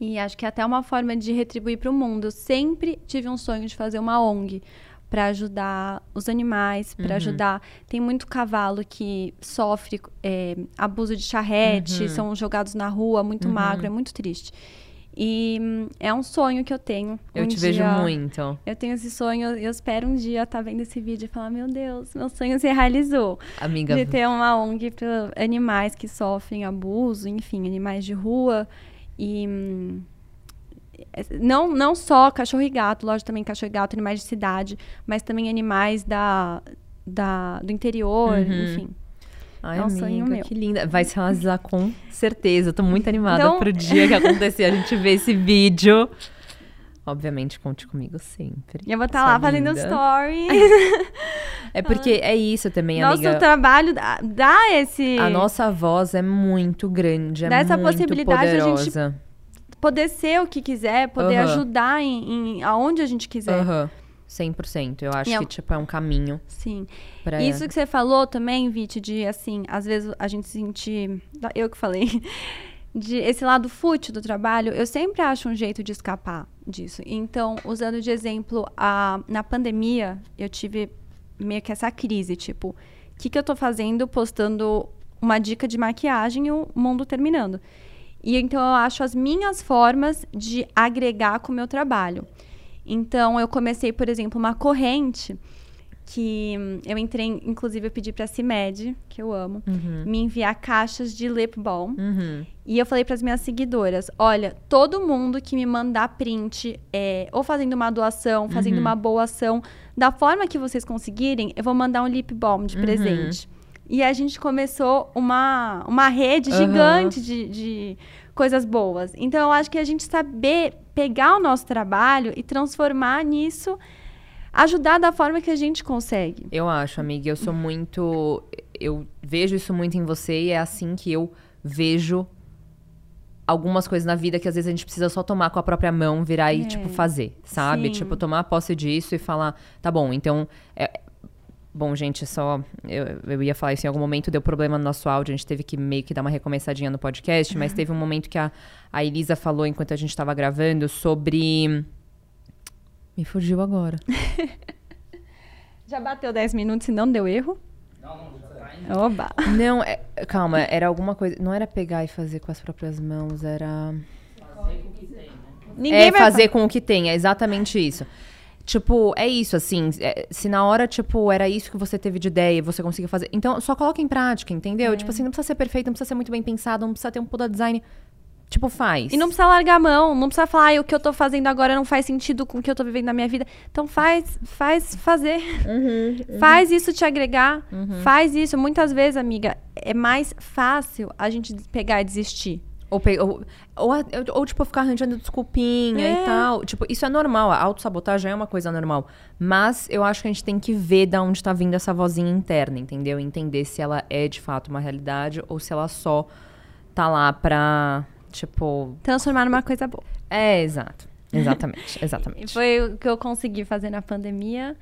B: E acho que é até uma forma de retribuir para o mundo. Eu sempre tive um sonho de fazer uma ONG para ajudar os animais, para ajudar. Tem muito cavalo que sofre é, abuso de charrete, são jogados na rua, muito magro, é muito triste. E hum, é um sonho que eu tenho.
A: Eu
B: um
A: te vejo
B: dia-
A: muito.
B: eu tenho esse sonho, eu espero um dia estar vendo esse vídeo e falar: Meu Deus, meu sonho se realizou.
A: Amiga,
B: De ter uma ONG para animais que sofrem abuso, enfim, animais de rua. E. hum, é- Não, não só cachorro e gato, lógico, também cachorro e gato, animais de cidade, mas também animais da, da, do interior,
A: Uhum.
B: enfim.
A: Ai,
B: É um sonho meu.
A: que linda. Vai se realizar com certeza. Eu tô muito animada
B: Então-
A: pro dia que acontecer a gente ver esse vídeo. Obviamente, conte comigo sempre.
B: E eu vou estar
A: Sua
B: lá fazendo story.
A: É porque é isso também,
B: Nosso
A: amiga.
B: trabalho dá, dá esse.
A: A nossa voz é muito grande, é
B: Dá essa
A: muito
B: possibilidade de a gente
A: poderosa.
B: poder ser o que quiser, poder
A: Aham.
B: ajudar em, em aonde a gente quiser.
A: Aham. 100%. Eu acho que, tipo, é um caminho
B: Sim.
A: pra...
B: Isso que você falou também, Viti, de assim, às vezes a gente sentir. Eu que falei. De esse lado fútil do trabalho, eu sempre acho um jeito de escapar disso. Então, usando de exemplo, a, na pandemia, eu tive meio que essa crise, tipo, o que, que eu tô fazendo postando uma dica de maquiagem e o mundo terminando. E então eu acho as minhas formas de agregar com o meu trabalho. Então, eu comecei, por exemplo, uma corrente que eu entrei, inclusive, eu pedi pra CIMED, que eu amo, me enviar caixas de lip balm.
A: Uhum.
B: E eu falei pras minhas seguidoras: olha, todo mundo que me mandar print, é, ou fazendo uma doação, fazendo
A: Uhum.
B: uma boa ação, da forma que vocês conseguirem, eu vou mandar um lip balm de
A: Uhum.
B: presente. E a gente começou uma, uma rede gigante de, de coisas boas. Então, eu acho que a gente saber pegar o nosso trabalho e transformar nisso, ajudar da forma que a gente consegue.
A: Eu acho, amiga. Eu sou muito. Eu vejo isso muito em você e é assim que eu vejo algumas coisas na vida que às vezes a gente precisa só tomar com a própria mão, virar e,
B: É.
A: tipo, fazer, sabe?
B: Sim.
A: Tipo, tomar posse disso e falar, tá bom, então. é- Bom, gente, só. Eu, eu ia falar isso em algum momento, deu problema no nosso áudio, a gente teve que meio que dar uma recomeçadinha no podcast, mas teve um momento que a, a Elisa falou enquanto a gente tava gravando sobre. Me fugiu agora.
B: Já bateu 10 minutos e não deu erro? Não, Oba!
A: Não, é- calma, era alguma coisa. Não era pegar e fazer com as próprias mãos, era.
B: Ninguém
A: é
B: vai
A: fazer com o que tem, é exatamente isso. Tipo, é isso, assim. é, se na hora, tipo, era isso que você teve de ideia e você conseguiu fazer. Então, só coloca em prática, entendeu? Tipo assim, não precisa ser perfeito, não precisa ser muito bem pensado, não precisa ter um puta design. Tipo, faz.
B: E não precisa largar a mão, não precisa falar, "Ai, o que eu tô fazendo agora não faz sentido com o que eu tô vivendo na minha vida. Então faz, faz fazer.
A: Uhum,
B: Faz isso te agregar. Faz isso. Muitas vezes, amiga, é mais fácil a gente pegar e desistir.
A: Ou, ou, ou, ou, tipo, ficar arranjando desculpinha
B: É.
A: e tal. Tipo, isso é normal. A autossabotagem é uma coisa normal. Mas eu acho que a gente tem que ver da onde tá vindo essa vozinha interna, entendeu? Entender se ela é de fato uma realidade ou se ela só tá lá pra, tipo.
B: Transformar numa coisa boa.
A: É, exato. Exatamente. Exatamente.
B: foi o que eu consegui fazer na pandemia.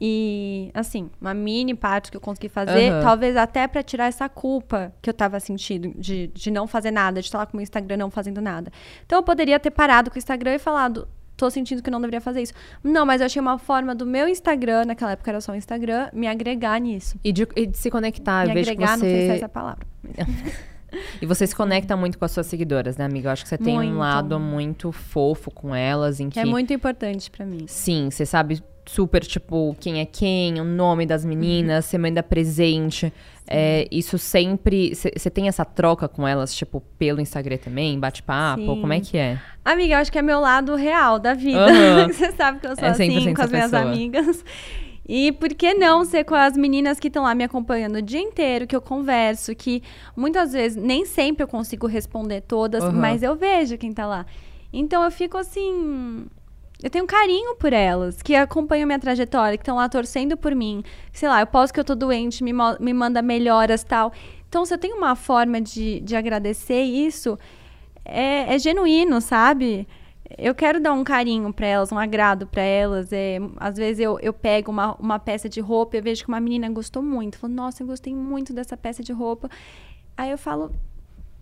B: E, assim, uma mini parte que eu consegui fazer,
A: Aham.
B: talvez até pra tirar essa culpa que eu tava sentindo de, de não fazer nada, de estar lá com o meu Instagram não fazendo nada. Então eu poderia ter parado com o Instagram e falado, tô sentindo que não deveria fazer isso. Não, mas eu achei uma forma do meu Instagram, naquela época era só o Instagram, me agregar nisso.
A: E de, e de se conectar.
B: me agregar, não sei se é
A: você.
B: essa palavra.
A: E você se conecta muito com as suas seguidoras, né, amiga? Eu acho que você tem um
B: Muito.
A: lado muito fofo com elas, em que.
B: Que é muito importante pra mim.
A: Sim, você sabe super, tipo, quem é quem, o nome das meninas, você manda presente. É, isso sempre. Você tem essa troca com elas, tipo, pelo Instagram também? Bate-papo? Como é que é?
B: Amiga, eu acho que é meu lado real da vida. Você sabe que eu sou
A: É
B: assim
A: 100%
B: com as minhas
A: pessoa.
B: amigas. E por que não ser com as meninas que estão lá me acompanhando o dia inteiro, que eu converso, que muitas vezes, nem sempre eu consigo responder todas,
A: Aham.
B: mas eu vejo quem tá lá. Então eu fico assim. Eu tenho carinho por elas, que acompanham minha trajetória, que estão lá torcendo por mim. Sei lá, eu posso que eu tô doente, me, me manda melhoras tal. Então, se eu tenho uma forma de, de agradecer isso, é, é genuíno, sabe? Eu quero dar um carinho pra elas, um agrado pra elas. É, às vezes eu, eu pego uma, uma peça de roupa e vejo que uma menina gostou muito. Falo, nossa, eu gostei muito dessa peça de roupa. Aí eu falo,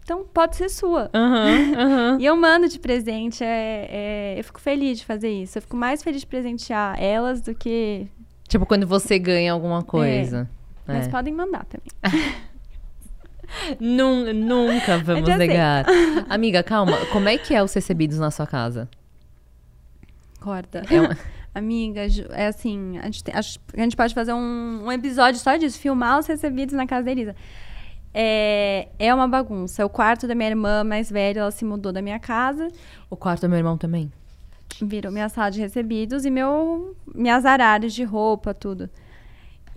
B: então pode ser sua.
A: Aham, aham.
B: E eu mando de presente. É, é- eu fico feliz de fazer isso. Eu fico mais feliz de presentear elas do que.
A: Tipo, quando você ganha alguma coisa.
B: Mas
A: É.
B: podem mandar também.
A: Nun- nunca vamos negar. Amiga, calma. Como é que é os recebidos na sua casa?
B: Corta.
A: É uma-
B: Amiga, é assim, a gente, tem- a gente pode fazer um, um episódio só disso, filmar os recebidos na casa da Elisa. É, é uma bagunça. O quarto da minha irmã mais velha, ela se mudou da minha casa,
A: O quarto do meu irmão também.
B: virou minha sala de recebidos e meu, minhas araras de roupa, tudo.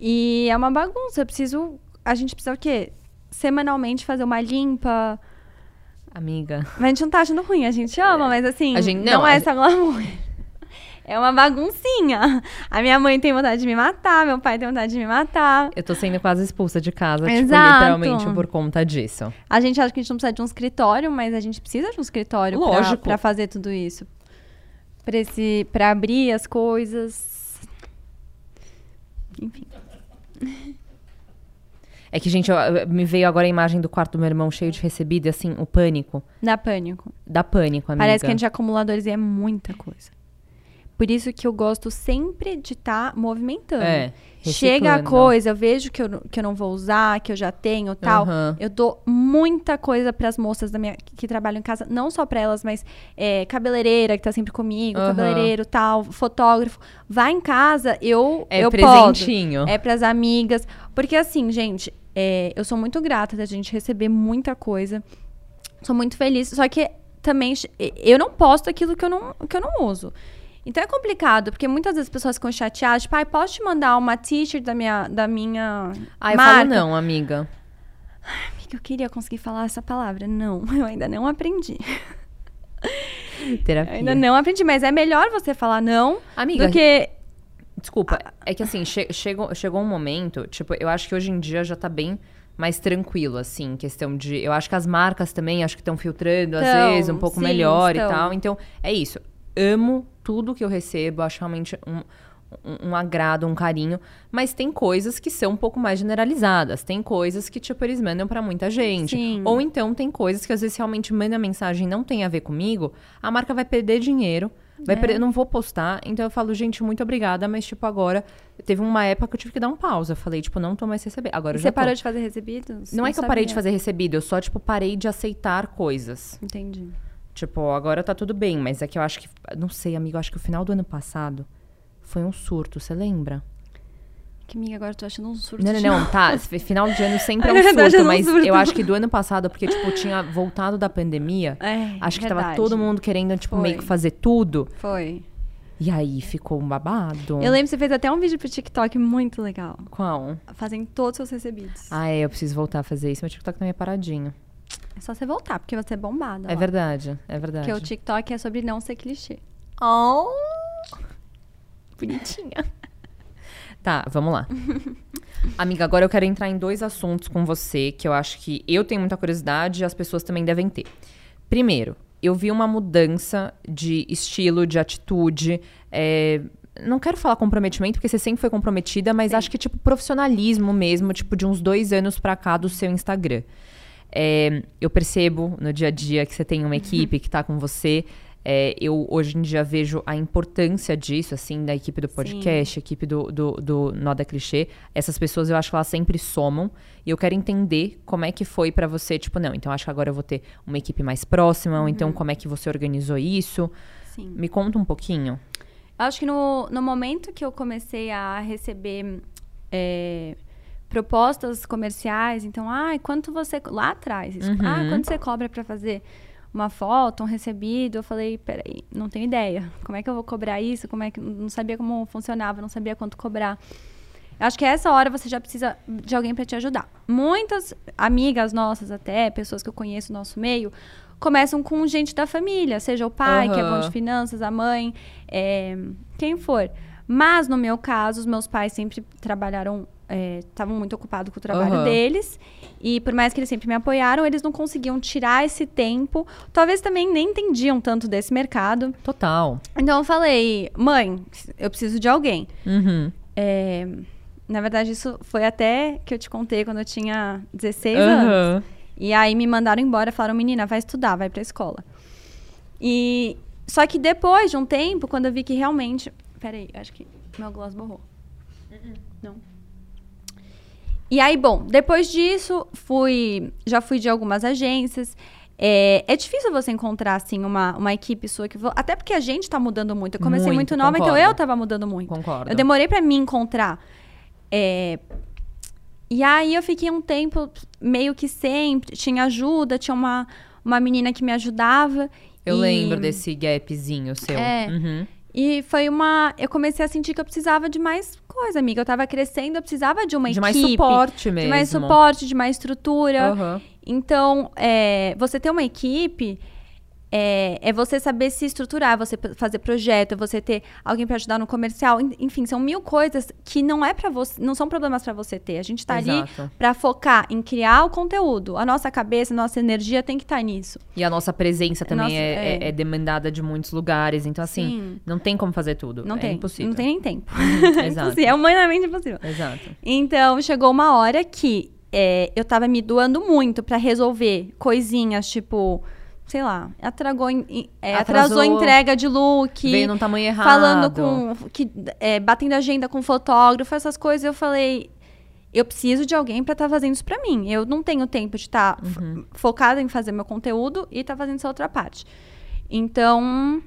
B: E é uma bagunça. Eu preciso. A gente precisa o quê? Semanalmente fazer uma limpa.
A: Amiga.
B: Mas a gente não tá achando ruim, a gente ama, mas assim,
A: A gente-
B: não,
A: não,
B: é essa glamour. É uma baguncinha. A minha mãe tem vontade de me matar, meu pai tem vontade de me matar.
A: Eu tô sendo quase expulsa de casa, tipo,
B: Exato.
A: literalmente por conta disso.
B: A gente acha que a gente não precisa de um escritório, mas a gente precisa de um escritório pra-
A: Lógico.
B: pra fazer tudo isso. Pra, esse, pra abrir as coisas. Enfim.
A: É que, gente, eu- eu- me veio agora a imagem do quarto do meu irmão cheio de recebido e assim, o pânico.
B: Dá pânico.
A: Dá pânico, amiga.
B: Parece que a gente é acumuladores e é muita coisa. Por isso que eu gosto sempre de estar tá movimentando.
A: É.
B: Chega a coisa, eu vejo que eu, que eu não vou usar, que eu já tenho tal.
A: Aham.
B: Eu dou muita coisa para as moças da minha, que trabalham em casa, não só para elas, mas é, cabeleireira que tá sempre comigo,
A: Aham.
B: cabeleireiro tal, fotógrafo. Vai em casa, eu
A: É
B: eu
A: presentinho.
B: podo. É pras amigas. Porque assim, gente, é, eu sou muito grata da gente receber muita coisa. Sou muito feliz. Só que também eu não posto aquilo que eu não, que eu não uso. Então é complicado, porque muitas vezes as pessoas ficam chateadas, tipo, ai, posso te mandar uma t-shirt da minha, da minha
A: Ah, eu
B: marca?
A: falo não, amiga.
B: Amiga, eu queria conseguir falar essa palavra. Não, eu ainda não aprendi.
A: Terapia.
B: Eu ainda não aprendi, mas é melhor você falar não
A: Amiga,
B: do que...
A: Desculpa, é que assim, che- chegou, chegou um momento, tipo, eu acho que hoje em dia já tá bem mais tranquilo, assim, questão de. Eu acho que as marcas também acho que estão filtrando, às
B: Tão,
A: vezes, um pouco
B: sim,
A: melhor
B: estão.
A: e tal. Então, é isso. Amo tudo que eu recebo, acho realmente um, um, um agrado, um carinho. Mas tem coisas que são um pouco mais generalizadas. Tem coisas que, tipo, eles mandam pra muita gente.
B: Sim.
A: Ou então tem coisas que às vezes realmente manda mensagem e não tem a ver comigo, a marca vai perder dinheiro. Vai
B: É.
A: perder, não vou postar, então eu falo, gente, muito obrigada, mas tipo, agora teve uma época que eu tive que dar um pausa. Eu falei, tipo, não tô mais recebendo. Agora
B: Você
A: já tô.
B: parou de fazer recebidos?
A: Não é que eu parei de
B: sabia.
A: fazer recebido, eu só, tipo, parei de aceitar coisas.
B: Entendi.
A: Tipo, agora tá tudo bem, mas é que eu acho que. Não sei, amigo, acho que o final do ano passado foi um surto, você lembra?
B: Que amiga, agora eu tô achando um surto.
A: Não, não, não,
B: novo.
A: tá. Final de ano sempre é
B: É
A: um
B: é
A: surto,
B: um
A: mas
B: surto.
A: eu acho que do ano passado, porque, tipo, tinha voltado da pandemia.
B: É,
A: Acho que tava
B: verdade.
A: todo mundo querendo, tipo, meio
B: Foi.
A: que fazer tudo.
B: Foi.
A: E aí ficou um babado.
B: Eu lembro que você fez até um vídeo pro TikTok muito legal.
A: Qual?
B: Fazem todos os seus recebidos.
A: Ah, é, eu preciso voltar a fazer isso. Meu TikTok tá meio paradinho.
B: É só você voltar, porque você é bombada.
A: É
B: lá.
A: verdade, é verdade.
B: Porque o TikTok é sobre não ser clichê.
A: Oh! Bonitinha. Tá, vamos lá. Amiga, agora eu quero entrar em dois assuntos com você que eu acho que eu tenho muita curiosidade e as pessoas também devem ter. Primeiro, eu vi uma mudança de estilo, de atitude. é, Não quero falar comprometimento, porque você sempre foi comprometida, mas acho que, tipo, profissionalismo mesmo, tipo, de uns dois anos pra cá do seu Instagram. É, eu percebo no dia a dia que você tem uma equipe que tá com você. É, eu hoje em dia vejo a importância disso, assim, da equipe do podcast, equipe do, do, do Noda Clichê. Essas pessoas eu acho que elas sempre somam. E eu quero entender como é que foi pra você, tipo, não, então acho que agora eu vou ter uma equipe mais próxima, ou então como é que você organizou isso.
B: Sim.
A: Me conta um pouquinho.
B: Eu acho que no, no momento que eu comecei a receber é, propostas comerciais, então, ai, quanto você. Lá atrás, isso,
A: Uhum.
B: ah, quanto você cobra pra fazer uma foto, um recebido? Eu falei, peraí, não tenho ideia. Como é que eu vou cobrar isso? Como é que. Não sabia como funcionava, não sabia quanto cobrar. Acho que essa hora você já precisa de alguém para te ajudar. Muitas amigas nossas, até, pessoas que eu conheço no nosso meio, começam com gente da família, seja o pai, que é bom de finanças, a mãe, é, quem for. Mas, no meu caso, os meus pais sempre trabalharam, estavam muito ocupados com o trabalho
A: Aham.
B: deles. E por mais que eles sempre me apoiaram, eles não conseguiam tirar esse tempo. Talvez também nem entendiam tanto desse mercado.
A: Total.
B: Então eu falei, mãe, eu preciso de alguém.
A: Uhum.
B: É, na verdade, isso foi até que eu te contei quando eu tinha 16 anos.
A: Aham.
B: E aí me mandaram embora, falaram, menina, vai estudar, vai pra escola. E só que depois de um tempo, quando eu vi que realmente. Peraí, acho que meu gloss borrou. Não. E aí, bom, depois disso, fui. Já fui de algumas agências. É, é difícil você encontrar, assim, uma, uma equipe sua que. Até porque a gente tá mudando muito. Eu comecei
A: Muito,
B: muito, nova, então
A: concordo.
B: eu tava mudando muito.
A: Concordo.
B: Eu demorei pra me encontrar. É, E aí eu fiquei um tempo meio que sempre. Tinha ajuda, tinha uma, uma menina que me ajudava.
A: Eu
B: e-
A: lembro desse gapzinho seu.
B: É.
A: Uhum.
B: E foi uma. Eu comecei a sentir que eu precisava de mais coisa, amiga. Eu tava crescendo, eu precisava de uma
A: De
B: equipe.
A: mais suporte mesmo.
B: De mais suporte, de mais estrutura.
A: Aham.
B: Então, é, você ter uma equipe é, é você saber se estruturar, você fazer projeto, é você ter alguém para ajudar no comercial. En- Enfim, são mil coisas que não é para você, não são problemas para você ter. A gente tá ali para focar em criar o conteúdo. A nossa cabeça, a nossa energia tem que estar nisso.
A: E a nossa presença também
B: Nossa,
A: é, é-
B: é.
A: é demandada de muitos lugares. Então, assim,
B: Sim.
A: não tem como fazer tudo.
B: Não
A: é
B: tem,
A: impossível.
B: não tem nem tempo. é
A: exato.
B: é humanamente impossível.
A: Exato.
B: Então, chegou uma hora que eu tava me doando muito pra resolver coisinhas, tipo, sei lá, atragou, é,
A: Atrasou.
B: atrasou a entrega de look.
A: Veio num tamanho errado.
B: falando com. Que, é, batendo agenda com fotógrafo, essas coisas. Eu falei. Eu preciso de alguém pra estar fazendo isso pra mim. Eu não tenho tempo de estar
A: Uhum.
B: focada em fazer meu conteúdo e estar fazendo essa outra parte. Então,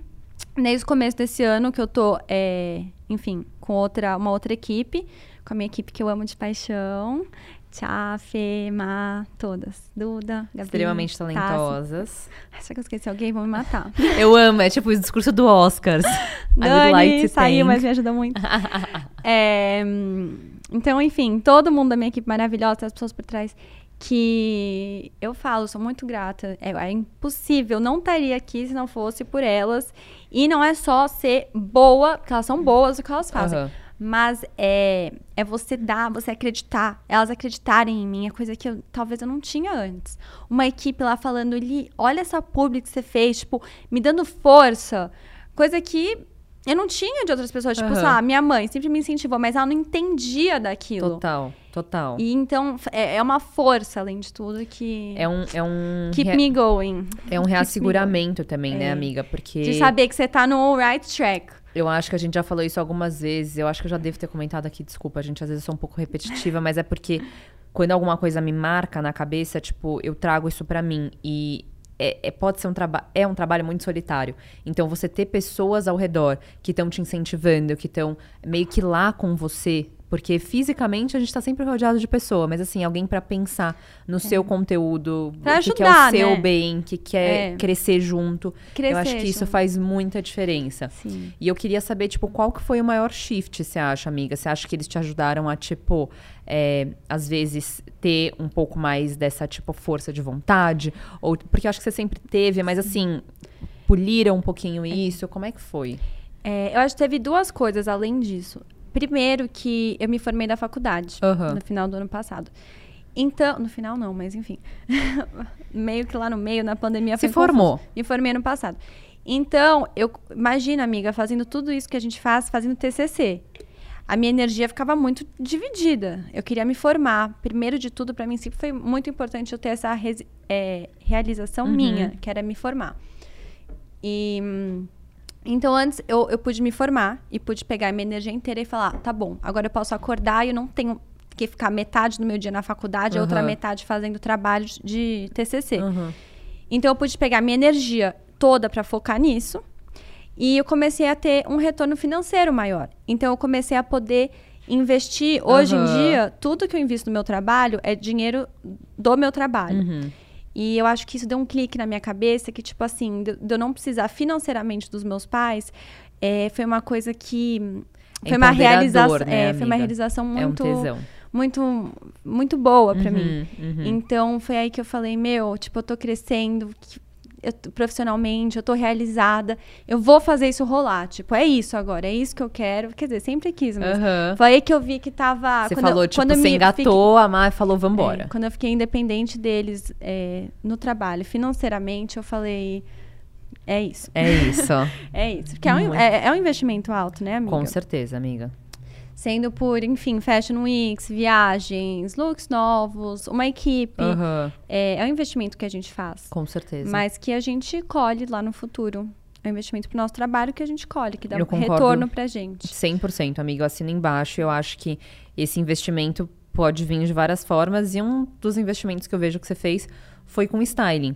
B: desde o começo desse ano que eu tô, é, enfim, com outra, uma outra equipe, com a minha equipe que eu amo de paixão. Tchá, Fê, Má, todas. Duda, Gabi.
A: Extremamente talentosas.
B: Ai, Será que eu esqueci alguém? Vão me matar.
A: Eu amo, é tipo o discurso do Oscars.
B: Dani
A: like
B: saiu, mas me ajuda muito. É, então, enfim, todo mundo da minha equipe maravilhosa, as pessoas por trás, que eu falo, sou muito grata. É, é impossível, não estaria aqui se não fosse por elas. E não é só ser boa, porque elas são boas no que elas fazem.
A: Aham.
B: Mas é, é você dar, você acreditar, elas acreditarem em mim, é coisa que eu- talvez eu não tinha antes. Uma equipe lá falando, Li, olha essa publi que você fez, tipo, me dando força. Coisa que eu não tinha de outras pessoas. Tipo,
A: Aham.
B: sei lá, minha mãe sempre me incentivou, mas ela não entendia daquilo.
A: Total, total.
B: E então é, é uma força, além de tudo, que
A: É um, é um,
B: keep
A: rea-
B: me going.
A: é um reasseguramento também, né,
B: É.
A: amiga? Porque
B: De saber que você tá no right track.
A: Eu acho que a gente já falou isso algumas vezes. Eu acho que eu já devo ter comentado aqui, desculpa, gente, às vezes eu sou um pouco repetitiva, mas é porque quando alguma coisa me marca na cabeça, tipo, eu trago isso pra mim. E é, é- pode ser um trabalho. É um trabalho muito solitário. Então, você ter pessoas ao redor que estão te incentivando, que estão meio que lá com você. Porque fisicamente a gente tá sempre rodeado de pessoa, mas assim, alguém pra pensar no seu conteúdo,
B: É. Pra
A: o que, que é o
B: ajudar,
A: seu
B: né?
A: bem, que quer
B: É.
A: crescer junto. eu acho
B: Crescer
A: que isso faz muita diferença.
B: Sim.
A: E eu queria saber, tipo, qual que foi o maior shift, você acha, amiga? Você acha que eles te ajudaram a, tipo, é, às vezes, ter um pouco mais dessa, tipo, força de vontade? Ou, porque eu acho que você sempre teve, mas assim, poliram um pouquinho isso. Como é que foi?
B: É, eu acho que teve duas coisas além disso. Primeiro, que eu me formei da faculdade
A: Aham.
B: no final do ano passado. Então, no final não, mas enfim. meio que lá no meio, na pandemia.
A: Se formou.
B: confuso. Me formei ano passado. Então, eu imagina, amiga, fazendo tudo isso que a gente faz, fazendo TCC. A minha energia ficava muito dividida. Eu queria me formar. Primeiro de tudo, para mim sempre foi muito importante eu ter essa é, realização
A: Uhum.
B: minha, que era me formar. E hum, então antes eu, eu pude me formar e pude pegar minha energia inteira e falar, tá bom, agora eu posso acordar e eu não tenho que ficar metade do meu dia na faculdade, a outra metade fazendo trabalho de TCC.
A: Uhum.
B: Então eu pude pegar minha energia toda para focar nisso. E eu comecei a ter um retorno financeiro maior. Então eu comecei a poder investir. Hoje em
A: Aham.
B: dia, tudo que eu invisto no meu trabalho é dinheiro do meu trabalho.
A: Uhum.
B: E eu acho que isso deu um clique na minha cabeça, que, tipo assim, de, eu não precisar financeiramente dos meus pais, é, foi uma coisa que.
A: É
B: Foi uma, realização,
A: né,
B: é, foi uma realização muito,
A: É um
B: muito, muito boa pra
A: Uhum,
B: mim.
A: uhum.
B: Então foi aí que eu falei, meu, tipo, eu tô crescendo que- eu profissionalmente, eu tô realizada, eu vou fazer isso rolar. Tipo, é isso agora, é isso que eu quero. Quer dizer, sempre quis, mas
A: Aham.
B: foi aí que eu vi que tava.
A: Você
B: quando
A: falou,
B: eu,
A: tipo,
B: quando
A: você
B: me fiquei-
A: engatou, a Mar falou, vambora.
B: é, quando eu fiquei independente deles é, no trabalho, financeiramente, eu falei. É isso.
A: É isso.
B: É isso. Porque é um, é, é um investimento alto, né, amiga?
A: Com certeza, amiga.
B: Sendo por, enfim, Fashion Weeks, viagens, looks novos, uma equipe.
A: Aham.
B: É, é um investimento que a gente faz.
A: Com certeza.
B: Mas que a gente colhe lá no futuro. É um investimento pro nosso trabalho que a gente colhe, que dá
A: Eu
B: um retorno pra gente.
A: 100%, amigo. Eu assino embaixo. Eu acho que esse investimento pode vir de várias formas. E um dos investimentos que eu vejo que você fez foi com styling.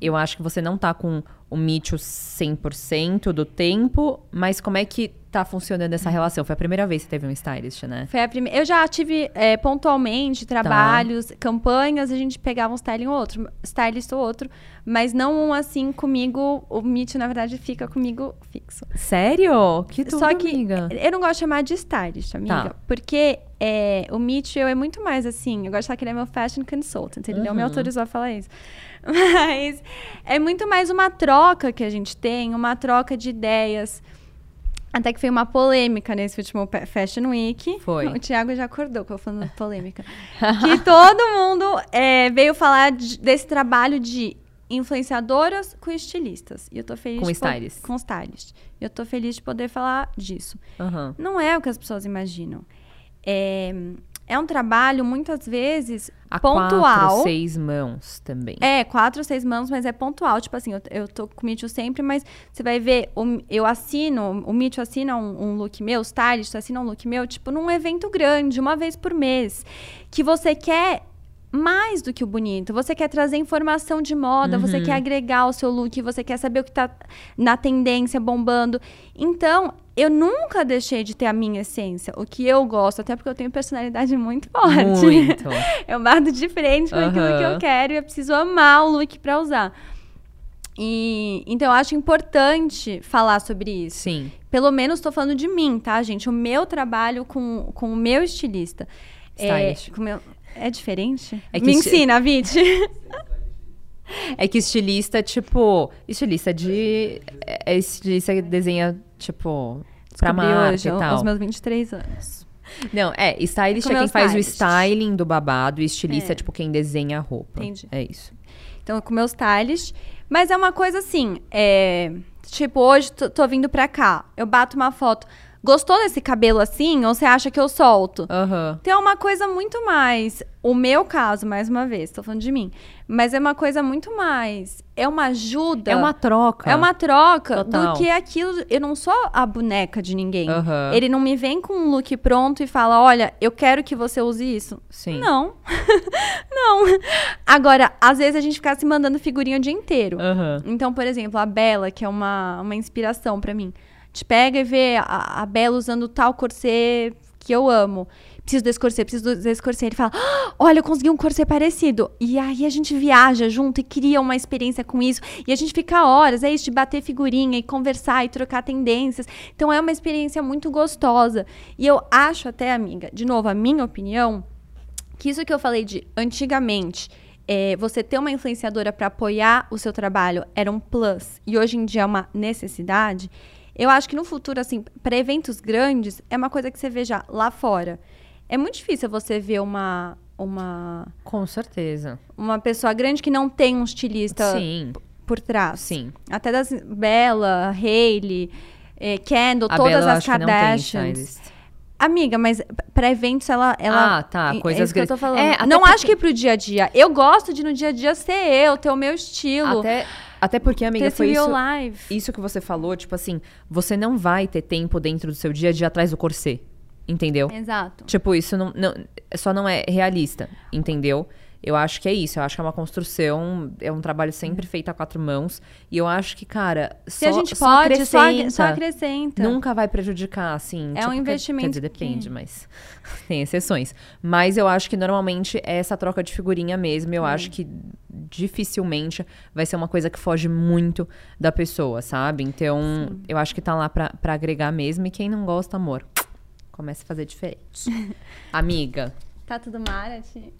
A: Eu acho que você não tá com o Mitchell 100% do tempo, mas como é que tá funcionando essa relação? Foi a primeira vez que teve um stylist, né?
B: Foi a primeira. Eu já tive é, pontualmente trabalhos, campanhas, a gente pegava um styling ou outro, stylist ou outro, mas não um assim comigo. O Mitch, na verdade, fica comigo fixo.
A: Sério? Que tudo,
B: Só que
A: amiga.
B: eu não gosto de chamar de stylist, amiga.
A: Tá.
B: Porque é, o Mitchell é muito mais assim. Eu gosto de falar que ele é meu fashion consultant. Ele não me
A: Uhum.
B: autorizou a falar isso. Mas é muito mais uma troca que a gente tem, uma troca de ideias. Até que foi uma polêmica nesse último Fashion Week.
A: Foi.
B: O Thiago já acordou com eu falando polêmica. que todo mundo é, veio falar de- desse trabalho de influenciadoras com estilistas. E eu tô feliz
A: Com
B: de po-
A: stylist.
B: Com stylist. E eu tô feliz de poder falar disso.
A: Aham.
B: Não é o que as pessoas imaginam. É, é um trabalho, muitas vezes,
A: A
B: pontual.
A: quatro, seis mãos também.
B: É, quatro, seis mãos, mas é pontual. Tipo assim, eu, eu tô com o Mitchell sempre, mas você vai ver, o- eu assino, o Mitchell assina um, um look meu, o stylist assina um look meu, tipo, num evento grande, uma vez por mês. Que você quer mais do que o bonito. Você quer trazer informação de moda, você quer agregar o seu look, você quer saber o que tá na tendência, bombando. Então, eu nunca deixei de ter a minha essência, o que eu gosto, até porque eu tenho personalidade muito forte.
A: Muito.
B: Eu bato de frente com aquilo que eu quero e eu preciso amar o look pra usar. E então eu acho importante falar sobre isso.
A: Sim.
B: Pelo menos tô falando de mim, tá, gente? O meu trabalho com, com o meu estilista.
A: Stylist.
B: É, meu- é diferente?
A: É
B: Me ensina, Viti.
A: É que estilista, tipo. Estilista de. É estilista que desenha, tipo. Pra marca
B: hoje,
A: e tal.
B: aos meus 23 anos.
A: Não, é, stylist
B: Com
A: é quem faz o styling do babado, e estilista é.
B: É.
A: tipo quem desenha a roupa.
B: Entendi.
A: É isso.
B: Então, com meus stylist. Mas é uma coisa assim, é, tipo, hoje tô, tô vindo pra cá, eu bato uma foto. Gostou desse cabelo assim? Ou você acha que eu solto?
A: Aham.
B: Tem uma coisa muito mais. O meu caso, mais uma vez, tô falando de mim. Mas é uma coisa muito mais. É uma ajuda.
A: É uma troca.
B: É uma troca
A: Total.
B: do que aquilo. Eu não sou a boneca de ninguém.
A: Aham.
B: Ele não me vem com um look pronto e fala: olha, eu quero que você use isso.
A: Sim.
B: Não. não. Agora, às vezes a gente fica se mandando figurinha o dia inteiro.
A: Aham.
B: Então, por exemplo, a Bela, que é uma, uma inspiração pra mim. Gente pega e vê a, a Bela usando tal corset que eu amo. Preciso desse corset, preciso desse corset. Ele fala, "Ah, olha, eu consegui um corset parecido. E aí a gente viaja junto e cria uma experiência com isso. E a gente fica horas, é isso, de bater figurinha e conversar e trocar tendências. Então é uma experiência muito gostosa. E eu acho até, amiga, de novo, a minha opinião, que isso que eu falei de antigamente, é, você ter uma influenciadora para apoiar o seu trabalho era um plus e hoje em dia é uma necessidade. Eu acho que no futuro, assim, para eventos grandes, é uma coisa que você veja lá fora. É muito difícil você ver uma, uma,
A: Com certeza.
B: uma pessoa grande que não tem um estilista
A: Sim,
B: por trás.
A: sim.
B: Até das Bella, Hailey, eh, Kendall,
A: A
B: todas
A: Bela, eu
B: as Kardashians. Amiga, mas para eventos ela, ela.
A: Ah, tá,
B: é-
A: coisas
B: é isso que eu tô falando.
A: É,
B: não
A: porque-
B: acho que pro dia a dia. Eu gosto de no dia a dia ser eu, ter o meu estilo.
A: Até, até porque, amiga, foi isso,
B: life.
A: isso que você falou, tipo assim, você não vai ter tempo dentro do seu dia a dia atrás do corset. Entendeu?
B: Exato.
A: Tipo, isso não, não- só não é realista, entendeu? Eu acho que é isso. Eu acho que é uma construção, é um trabalho sempre feito a quatro mãos. E eu acho que, cara,
B: Se
A: só,
B: a gente
A: só
B: pode, só,
A: acrescenta.
B: só acrescenta.
A: Nunca vai prejudicar, assim.
B: É um
A: quer-
B: investimento
A: Quer dizer,
B: que-
A: depende, mas tem exceções. Mas eu acho que normalmente é essa troca de figurinha mesmo.
B: Hum.
A: Eu acho que dificilmente vai ser uma coisa que foge muito da pessoa, sabe? Então, eu acho que tá lá pra, pra agregar mesmo. E quem não gosta, amor, comece a fazer diferente. Amiga.
B: Tá tudo Marat? Eu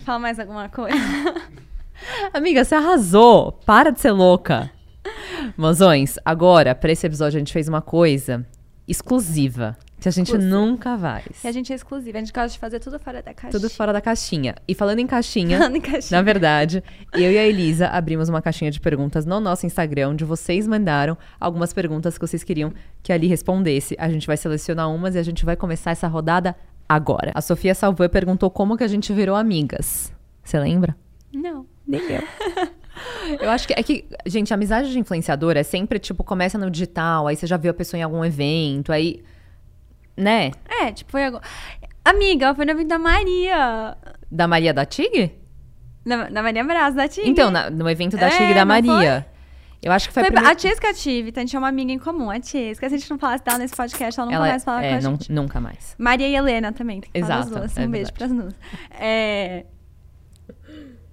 B: falo mais alguma coisa?
A: Amiga, você arrasou. Para de ser louca. Mozões, agora, pra esse episódio, a gente fez uma coisa exclusiva. Que a gente
B: Exclusiva.
A: nunca faz.
B: E a gente é exclusiva. A gente gosta de fazer tudo fora da caixa.
A: Tudo fora da caixinha. E falando em caixinha,
B: Falando em caixinha.
A: na verdade, eu e a Elisa abrimos uma caixinha de perguntas no nosso Instagram, onde vocês mandaram algumas perguntas que vocês queriam que ali respondesse. A gente vai selecionar umas e a gente vai começar essa rodada agora. A Sofia Salveu perguntou como que a gente virou amigas. Você lembra?
B: Não.
A: Nem eu. Eu acho que é que, gente, a amizade de influenciador é sempre, tipo, começa no digital, aí você já viu a pessoa em algum evento, aí. Né?
B: É, tipo, foi agora. Amiga, foi na vida da Maria.
A: Da Maria da Tig?
B: Na, na Maria Braz, da Tig.
A: Então, na- no evento da
B: É,
A: Tig da Maria. Eu acho que foi,
B: Foi
A: a primeira...
B: a Tiesca tive, então a gente tinha uma amiga em comum, a Tiesca. Se a gente não falasse dela nesse podcast, ela nunca
A: Ela,
B: mais fala
A: é,
B: com a
A: não-
B: gente.
A: nunca mais.
B: Maria e Helena também, tem que falar
A: Exato,
B: duas.
A: é
B: um beijo pras duas. É...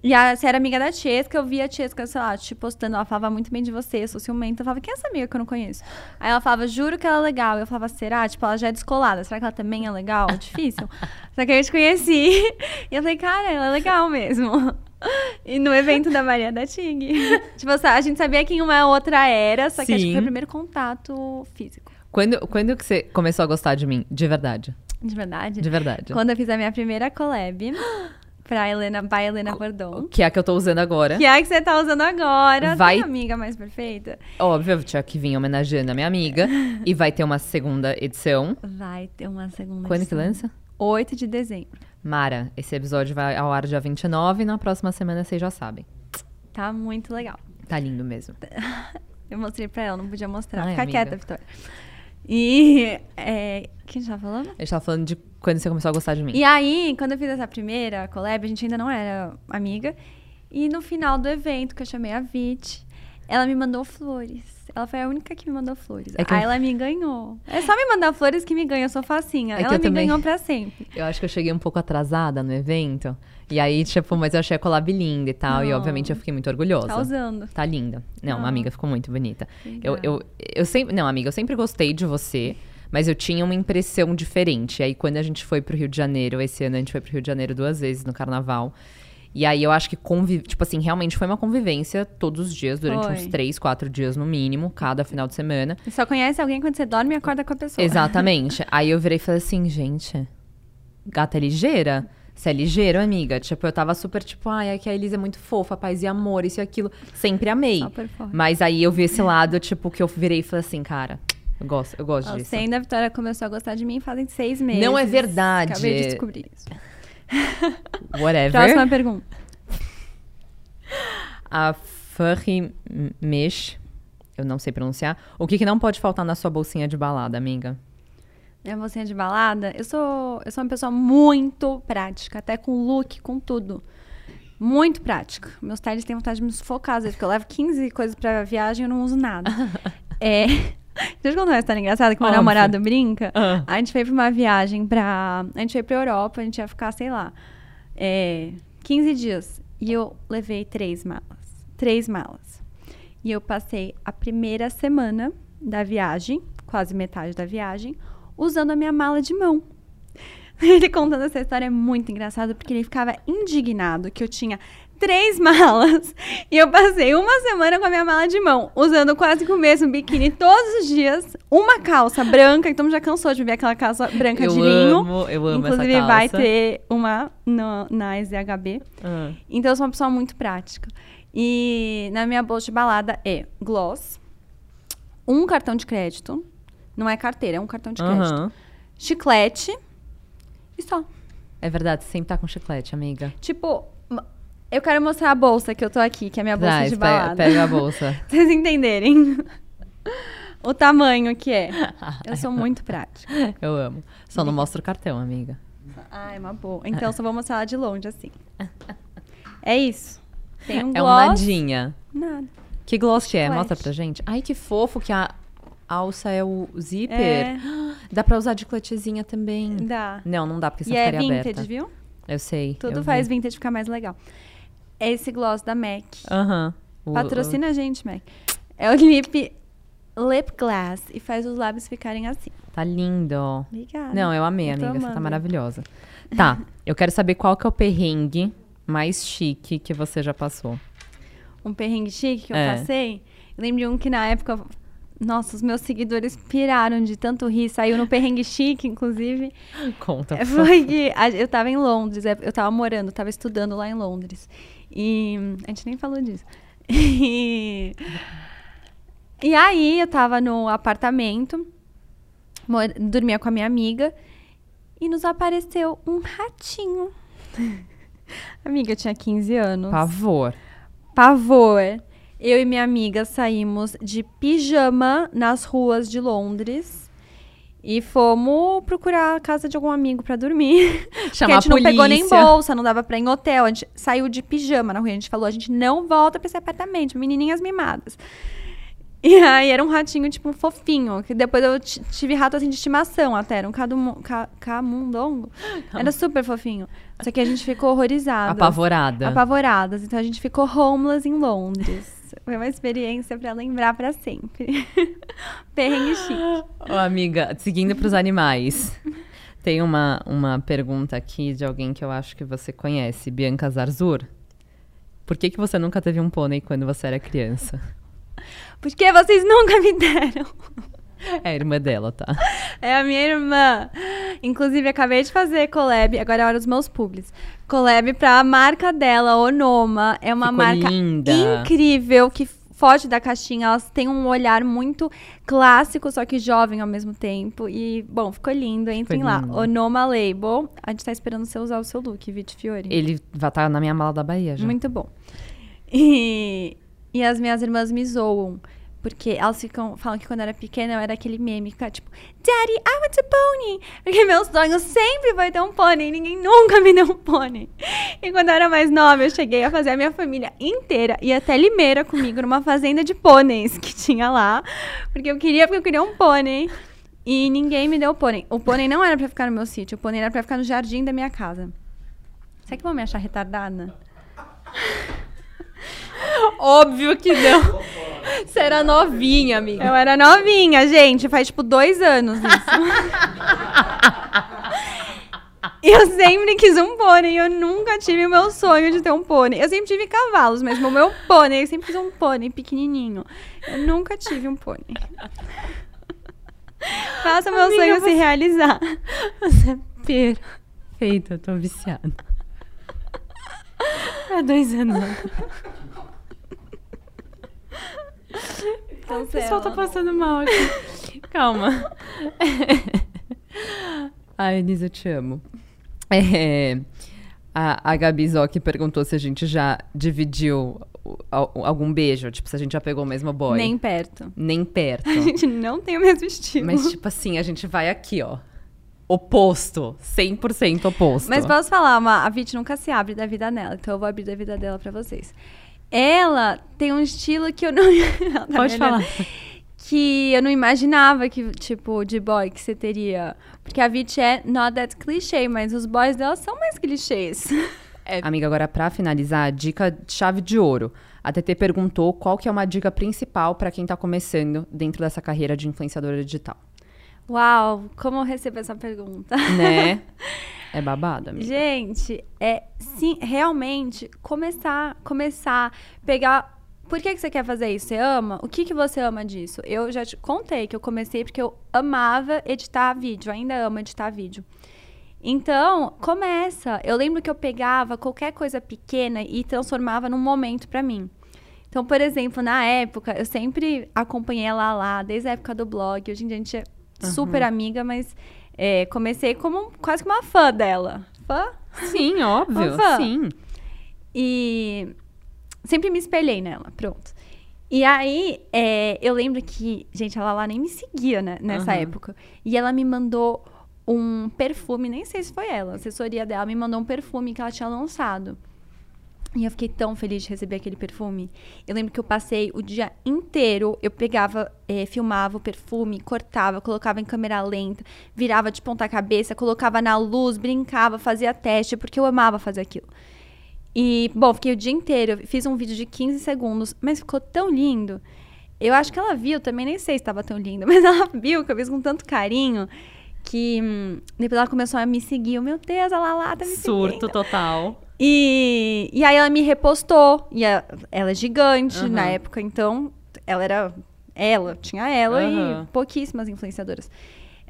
B: E a, você era amiga da Tiesca, eu via a Tiesca, sei lá, te postando, ela falava muito bem de você, sou ciumenta. Eu falava, quem é essa amiga que eu não conheço? Aí ela falava, juro que ela é legal. Eu falava, será? Tipo, ela já é descolada, será que ela também é legal? Difícil. Só que aí eu te conheci, e eu falei, cara, ela é legal mesmo. E no evento da Maria da Tig. tipo, a gente sabia quem uma outra era, só que acho que foi o primeiro contato físico.
A: Quando, quando que você começou a gostar de mim? De verdade.
B: De verdade.
A: De verdade.
B: Quando eu fiz a minha primeira collab pra Helena, by Helena Bordon.
A: Que é a que eu tô usando agora.
B: Que é a que você tá usando agora.
A: Vai-
B: Tem amiga mais perfeita?
A: Óbvio, eu tinha que vir homenageando a minha amiga. e vai ter uma segunda edição.
B: Vai ter uma segunda
A: Quando que
B: edição.
A: lança?
B: 8 de dezembro.
A: Mara, esse episódio vai ao ar dia 29 e na próxima semana vocês já sabem.
B: Tá muito legal.
A: Tá lindo mesmo.
B: Eu mostrei pra ela, não podia mostrar.
A: Ai,
B: Fica
A: amiga.
B: quieta, Vitória. E. É, quem já tá falando?
A: A gente tava falando de quando você começou a gostar de mim.
B: E aí, quando eu fiz essa primeira collab, a gente ainda não era amiga. E no final do evento, que eu chamei a Vit, ela me mandou flores. Ela foi a única que me mandou flores.
A: É
B: aí
A: eu-
B: ela me ganhou. É só me mandar flores que me ganha, eu sou facinha.
A: É
B: ela me
A: também-
B: ganhou pra sempre.
A: Eu acho que eu cheguei um pouco atrasada no evento. E aí, tipo, mas eu achei a collab linda e tal. E
B: Não.
A: obviamente eu fiquei muito orgulhosa.
B: Tá usando.
A: Tá linda. Não,
B: Não.
A: amiga, ficou muito bonita. Eu, eu, eu sempre. Não, amiga, eu sempre gostei de você, mas eu tinha uma impressão diferente. Aí, quando a gente foi pro Rio de Janeiro, esse ano a gente foi pro Rio de Janeiro duas vezes no carnaval. E aí eu acho que conviv... tipo assim, realmente foi uma convivência todos os dias, durante
B: Foi.
A: uns três, quatro dias no mínimo, cada final de semana.
B: Você só conhece alguém quando você dorme e acorda com a pessoa.
A: Exatamente. Aí eu virei e falei assim, gente, gata é ligeira? Você é ligeiro, amiga? Tipo, eu tava super tipo, ai, é que a Elisa é muito fofa, paz e amor, isso e aquilo. Sempre amei. Mas aí eu vi esse lado, tipo, que eu virei e falei assim, cara, eu gosto, eu gosto disso.
B: Você ainda, a Vitória começou a gostar de mim fazem seis meses.
A: Não é verdade.
B: Acabei de descobrir isso.
A: Whatever.
B: Próxima pergunta.
A: A Furry Mish, eu não sei pronunciar. O que, que não pode faltar na sua bolsinha de balada, amiga?
B: Minha bolsinha de balada, eu sou, eu sou uma pessoa muito prática, até com look, com tudo. Muito prática. Meus stylists têm vontade de me sufocar, às vezes, porque eu levo 15 coisas pra viagem e eu não uso nada. é. Deixa eu contar uma história engraçada que meu
A: Óbvio.
B: namorado brinca.
A: Ah.
B: A gente foi pra uma viagem pra. A gente foi pra Europa, a gente ia ficar, sei lá, é, 15 dias. E eu levei três malas. Três malas. E eu passei a primeira semana da viagem, quase metade da viagem, usando a minha mala de mão. Ele contando essa história é muito engraçado, porque ele ficava indignado que eu tinha três malas e eu passei uma semana com a minha mala de mão, usando quase que o mesmo biquíni todos os dias, uma calça branca, então já cansou de ver aquela calça branca
A: eu
B: de linho.
A: amo, eu amo
B: Inclusive
A: essa calça.
B: vai ter uma no- na SDHB.
A: Ah.
B: Então eu sou uma pessoa muito prática. E na minha bolsa de balada é gloss, um cartão de crédito, não é carteira, é um cartão de crédito,
A: Aham.
B: chiclete e só.
A: É verdade, sempre tá com chiclete, amiga.
B: Tipo, eu quero mostrar a bolsa que eu tô aqui, que é a minha bolsa
A: Traz,
B: de
A: pega,
B: balada.
A: pega a bolsa.
B: Pra vocês entenderem o tamanho que é. Eu sou muito prática.
A: Eu amo. Só não mostra o cartão, amiga.
B: Ah, é uma boa. Então só vou mostrar ela de longe, assim. É isso. Tem um
A: É um
B: gloss.
A: nadinha.
B: Nada.
A: Que gloss que é?
B: Chiclete.
A: Mostra pra gente. Ai, que fofo que a alça é o zíper.
B: É.
A: Dá pra usar de cletezinha também.
B: Dá.
A: Não, não dá, porque você
B: E é
A: ficaria
B: vintage,
A: aberta.
B: viu?
A: Eu sei.
B: Tudo
A: eu
B: faz
A: vi.
B: vintage ficar mais legal. É esse gloss da MAC.
A: Aham. O-
B: Patrocina a gente, MAC. É o lip lip glass e faz os lábios ficarem assim.
A: Tá lindo.
B: Obrigada.
A: Não, eu amei,
B: Eu
A: amiga. Você tá
B: amando.
A: maravilhosa. Tá, eu quero saber qual que é o perrengue mais chique que você já passou.
B: Um perrengue chique que eu
A: É.
B: passei. Eu lembro de um que na época, nossa, os meus seguidores piraram de tanto rir. Saiu no perrengue chique, inclusive.
A: Conta. Por.
B: Foi que eu tava em Londres, é, eu tava morando, tava estudando lá em Londres. E a gente nem falou disso. E, e aí eu tava no apartamento, mor- dormia com a minha amiga, e nos apareceu um ratinho. amiga, eu tinha 15 anos.
A: Pavor.
B: Pavor. Eu e minha amiga saímos de pijama nas ruas de Londres. E fomos procurar a casa de algum amigo pra dormir.
A: Chamar
B: a gente não pegou nem bolsa, não dava pra ir em hotel. A gente saiu de pijama na rua. A gente falou, a gente não volta pra esse apartamento. Menininhas mimadas. E aí era um ratinho, tipo, fofinho. Que depois eu tive rato assim de estimação até. Era um cadumu- ca- camundongo. Era super fofinho. Só que a gente ficou horrorizada.
A: Apavorada.
B: Apavoradas. Então a gente ficou homeless em Londres. Foi uma experiência pra lembrar pra sempre. Perrengue chique.
A: Ô, amiga, seguindo pros animais. Tem uma, uma pergunta aqui de alguém que eu acho que você conhece, Bianca Zarzur. Por que, que você nunca teve um pônei quando você era criança?
B: Porque vocês nunca me deram.
A: É a irmã dela, tá?
B: É a minha irmã. Inclusive, acabei de fazer collab. Agora é hora dos meus publis. Collab pra marca dela, Onoma. É uma
A: Ficou
B: marca
A: linda.
B: incrível que foge da caixinha, elas têm um olhar muito clássico, só que jovem ao mesmo tempo. E, bom, ficou lindo. Entrem lá.
A: lindo.
B: Onoma Label. A gente tá esperando você usar o seu look, Vit Fiore.
A: Ele vai estar na minha mala da Bahia já.
B: Muito bom. E, e as minhas irmãs me zoam. Porque elas ficam, falam que quando eu era pequena eu era aquele meme, ficar tipo, Daddy, I want a pony. Porque meu sonho sempre foi ter um pônei, e ninguém nunca me deu um pônei. E quando eu era mais nova, eu cheguei a fazer a minha família inteira ir até Limeira comigo numa fazenda de pôneis que tinha lá. Porque eu queria, porque eu queria um pônei. E ninguém me deu o pônei. O pônei não era pra ficar no meu sítio, o pônei era pra ficar no jardim da minha casa. Será que vão me achar retardada?
A: Óbvio que não. Você era novinha, amiga.
B: Eu era novinha, gente. Faz tipo dois anos isso. Eu sempre quis um pônei. Eu nunca tive o meu sonho de ter um pônei. Eu sempre tive cavalos, mas o meu pônei, eu sempre quis um pônei pequenininho. Eu nunca tive um pônei. Faça meu
A: Amiga,
B: sonho
A: você-
B: se realizar.
A: Você é perfeita, eu tô viciada. Há dois anos.
B: Então,
A: O pessoal tá passando mal aqui. Calma. Ai, Elisa, eu te amo. É, a, a Gabi Zoc perguntou se a gente já dividiu algum beijo. Tipo, se a gente já pegou o mesmo boy.
B: Nem perto.
A: Nem perto.
B: A gente não tem o mesmo estilo.
A: Mas, tipo assim, a gente vai aqui, ó. Oposto. 100% oposto.
B: Mas posso falar, uma, a Vit nunca se abre da vida dela, então eu vou abrir da vida dela pra vocês. Ela tem um estilo que eu não. Tá
A: Pode falar.
B: Que eu não imaginava que, tipo, de boy que você teria. Porque a Vit é not that clichê, mas os boys dela são mais clichês.
A: Amiga, agora pra finalizar, dica chave de ouro. A TT perguntou qual que é uma dica principal pra quem tá começando dentro dessa carreira de influenciadora digital.
B: Uau, como eu recebo essa pergunta?
A: Né? é babado, amiga.
B: Gente, é sim, realmente começar, começar, pegar. Por que, que você quer fazer isso? Você ama? O que, que você ama disso? Eu já te contei que eu comecei porque eu amava editar vídeo, ainda amo editar vídeo. Então, começa. Eu lembro que eu pegava qualquer coisa pequena e transformava num momento pra mim. Então, por exemplo, na época, eu sempre acompanhei ela lá, desde a época do blog. Hoje em dia a gente é super amiga, mas é, comecei como quase que uma fã dela. Fã?
A: Sim, óbvio.
B: Opa.
A: Sim.
B: E sempre me espelhei nela, pronto. E aí, é, eu lembro que, gente, ela lá nem me seguia né, nessa
A: Aham.
B: época. E ela me mandou um perfume, nem sei se foi ela, a assessoria dela me mandou um perfume que ela tinha lançado. E eu fiquei tão feliz de receber aquele perfume. Eu lembro que eu passei o dia inteiro, eu pegava, eh, filmava o perfume, cortava, colocava em câmera lenta, virava de ponta cabeça, colocava na luz, brincava, fazia teste, porque eu amava fazer aquilo. E, bom, fiquei o dia inteiro, fiz um vídeo de 15 segundos, mas ficou tão lindo. Eu acho que ela viu, também nem sei se estava tão lindo, mas ela viu que eu fiz com tanto carinho que hum, depois ela começou a me seguir. Eu, Meu Deus, a Lala tá me
A: Surto
B: seguindo.
A: total.
B: E, e aí ela me repostou. E a- ela é gigante
A: Aham.
B: na época, então ela era. Ela, tinha ela
A: Aham.
B: e pouquíssimas influenciadoras.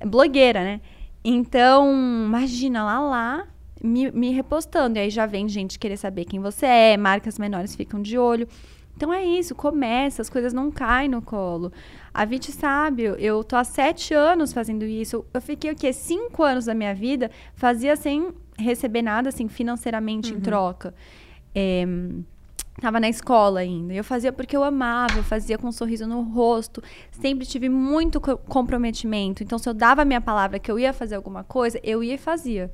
B: Blogueira, né? Então, imagina lá lá me, me repostando. E aí já vem gente querer saber quem você é, marcas menores ficam de olho. Então é isso, começa, as coisas não caem no colo. A Viti sabe, eu- eu tô há sete anos fazendo isso. Eu fiquei o quê? Cinco anos da minha vida fazia sem receber nada, assim, financeiramente em troca. É, tava na escola ainda. Eu fazia porque eu amava, eu fazia com um sorriso no rosto. Sempre tive muito co- comprometimento. Então, se eu dava a minha palavra que eu ia fazer alguma coisa, eu ia e fazia.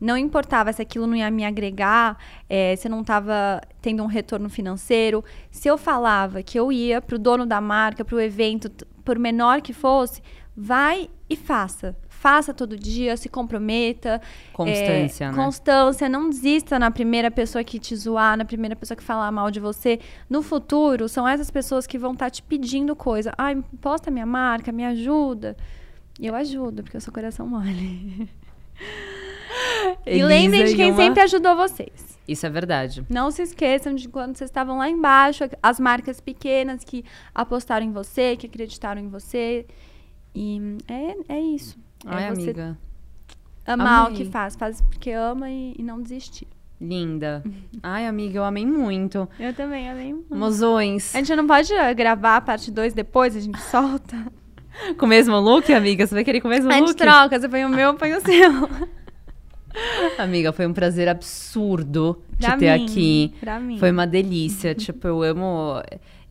B: Não importava se aquilo não ia me agregar, eh, se eu não estava tendo um retorno financeiro. Se eu falava que eu ia para o dono da marca, para o evento, por menor que fosse, vai e faça. Faça todo dia, se comprometa.
A: Constância,
B: É,
A: né?
B: Constância, não desista na primeira pessoa que te zoar, na primeira pessoa que falar mal de você. No futuro, são essas pessoas que vão estar te pedindo coisa. Ai, posta minha marca, me ajuda. E eu ajudo, porque eu sou coração mole. e lembrem de quem
A: uma-
B: sempre ajudou vocês.
A: Isso é verdade.
B: Não se esqueçam de quando vocês estavam lá embaixo, as marcas pequenas que apostaram em você, que acreditaram em você. E é, é isso.
A: Ai,
B: é você
A: amiga.
B: amar o
A: amei.
B: que faz. Faz porque ama e, e não desistir.
A: Linda. Ai, amiga, eu amei muito.
B: Eu também, amei muito.
A: Mozões.
B: A gente não pode gravar a parte 2 depois, a gente solta.
A: Com o mesmo look, amiga? Você vai querer com o mesmo
B: a
A: look?
B: gente troca, você põe o meu, põe o seu.
A: Amiga, foi um prazer absurdo te
B: Pra
A: ter
B: mim,
A: aqui.
B: pra mim.
A: Foi uma delícia. tipo, eu amo.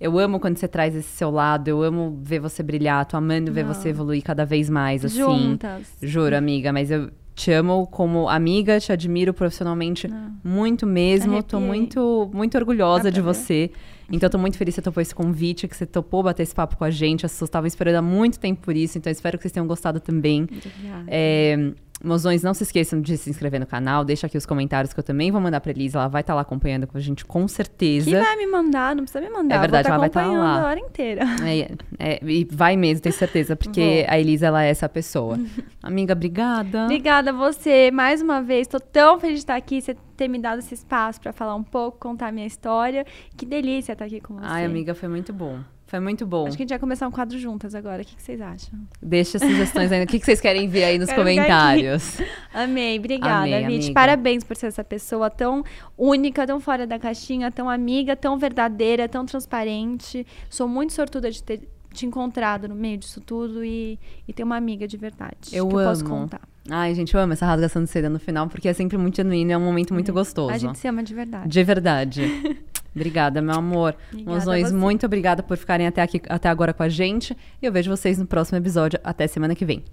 A: Eu amo quando você traz esse seu lado. Eu amo ver você brilhar. Tô amando ver
B: Não.
A: você evoluir cada vez mais, assim.
B: Juntas.
A: Juro, amiga, mas eu te amo como amiga, te admiro profissionalmente muito mesmo. Tô
B: Arrepiei.
A: muito, muito orgulhosa de
B: ver.
A: você. Então, tô muito feliz que você topou esse convite, que você topou bater esse papo com a gente. As pessoas estavam esperando há muito tempo por isso, então espero que vocês tenham gostado também.
B: Obrigada.
A: É, mozões, não se esqueçam de se inscrever no canal, deixa aqui os comentários que eu também vou mandar pra Elisa, ela vai estar lá acompanhando com a gente com certeza.
B: Que vai me mandar, não precisa me mandar.
A: É verdade,
B: eu
A: ela vai
B: estar
A: tá lá.
B: a hora inteira.
A: É, é, e vai mesmo, tenho certeza, porque
B: Vou.
A: a Elisa, ela é essa pessoa. Amiga, obrigada.
B: Obrigada a você, mais uma vez. Tô tão feliz de estar aqui, você ter me dado esse espaço pra falar um pouco, contar a minha história. Que delícia estar aqui com você.
A: Ai, amiga, foi muito bom. Foi muito bom.
B: Acho que a gente vai começar um quadro juntas agora. O que, que vocês acham?
A: Deixa sugestões aí. O que que vocês querem ver aí nos
B: Quero
A: comentários?
B: Amei, obrigada,
A: Amei, amiga.
B: Parabéns por ser essa pessoa tão única, tão fora da caixinha, tão amiga, tão verdadeira, tão transparente. Sou muito sortuda de ter te encontrado no meio disso tudo e, e ter uma amiga de verdade.
A: Eu
B: que eu posso
A: amo.
B: contar.
A: Ai, gente, eu amo essa rasgação de seda no final, porque é sempre muito genuíno e é um momento muito gostoso.
B: A gente se ama de verdade.
A: De verdade. Obrigada, meu amor. Mozões, muito obrigada por ficarem até aqui até agora com a gente. E eu vejo vocês no próximo episódio. Até semana que vem.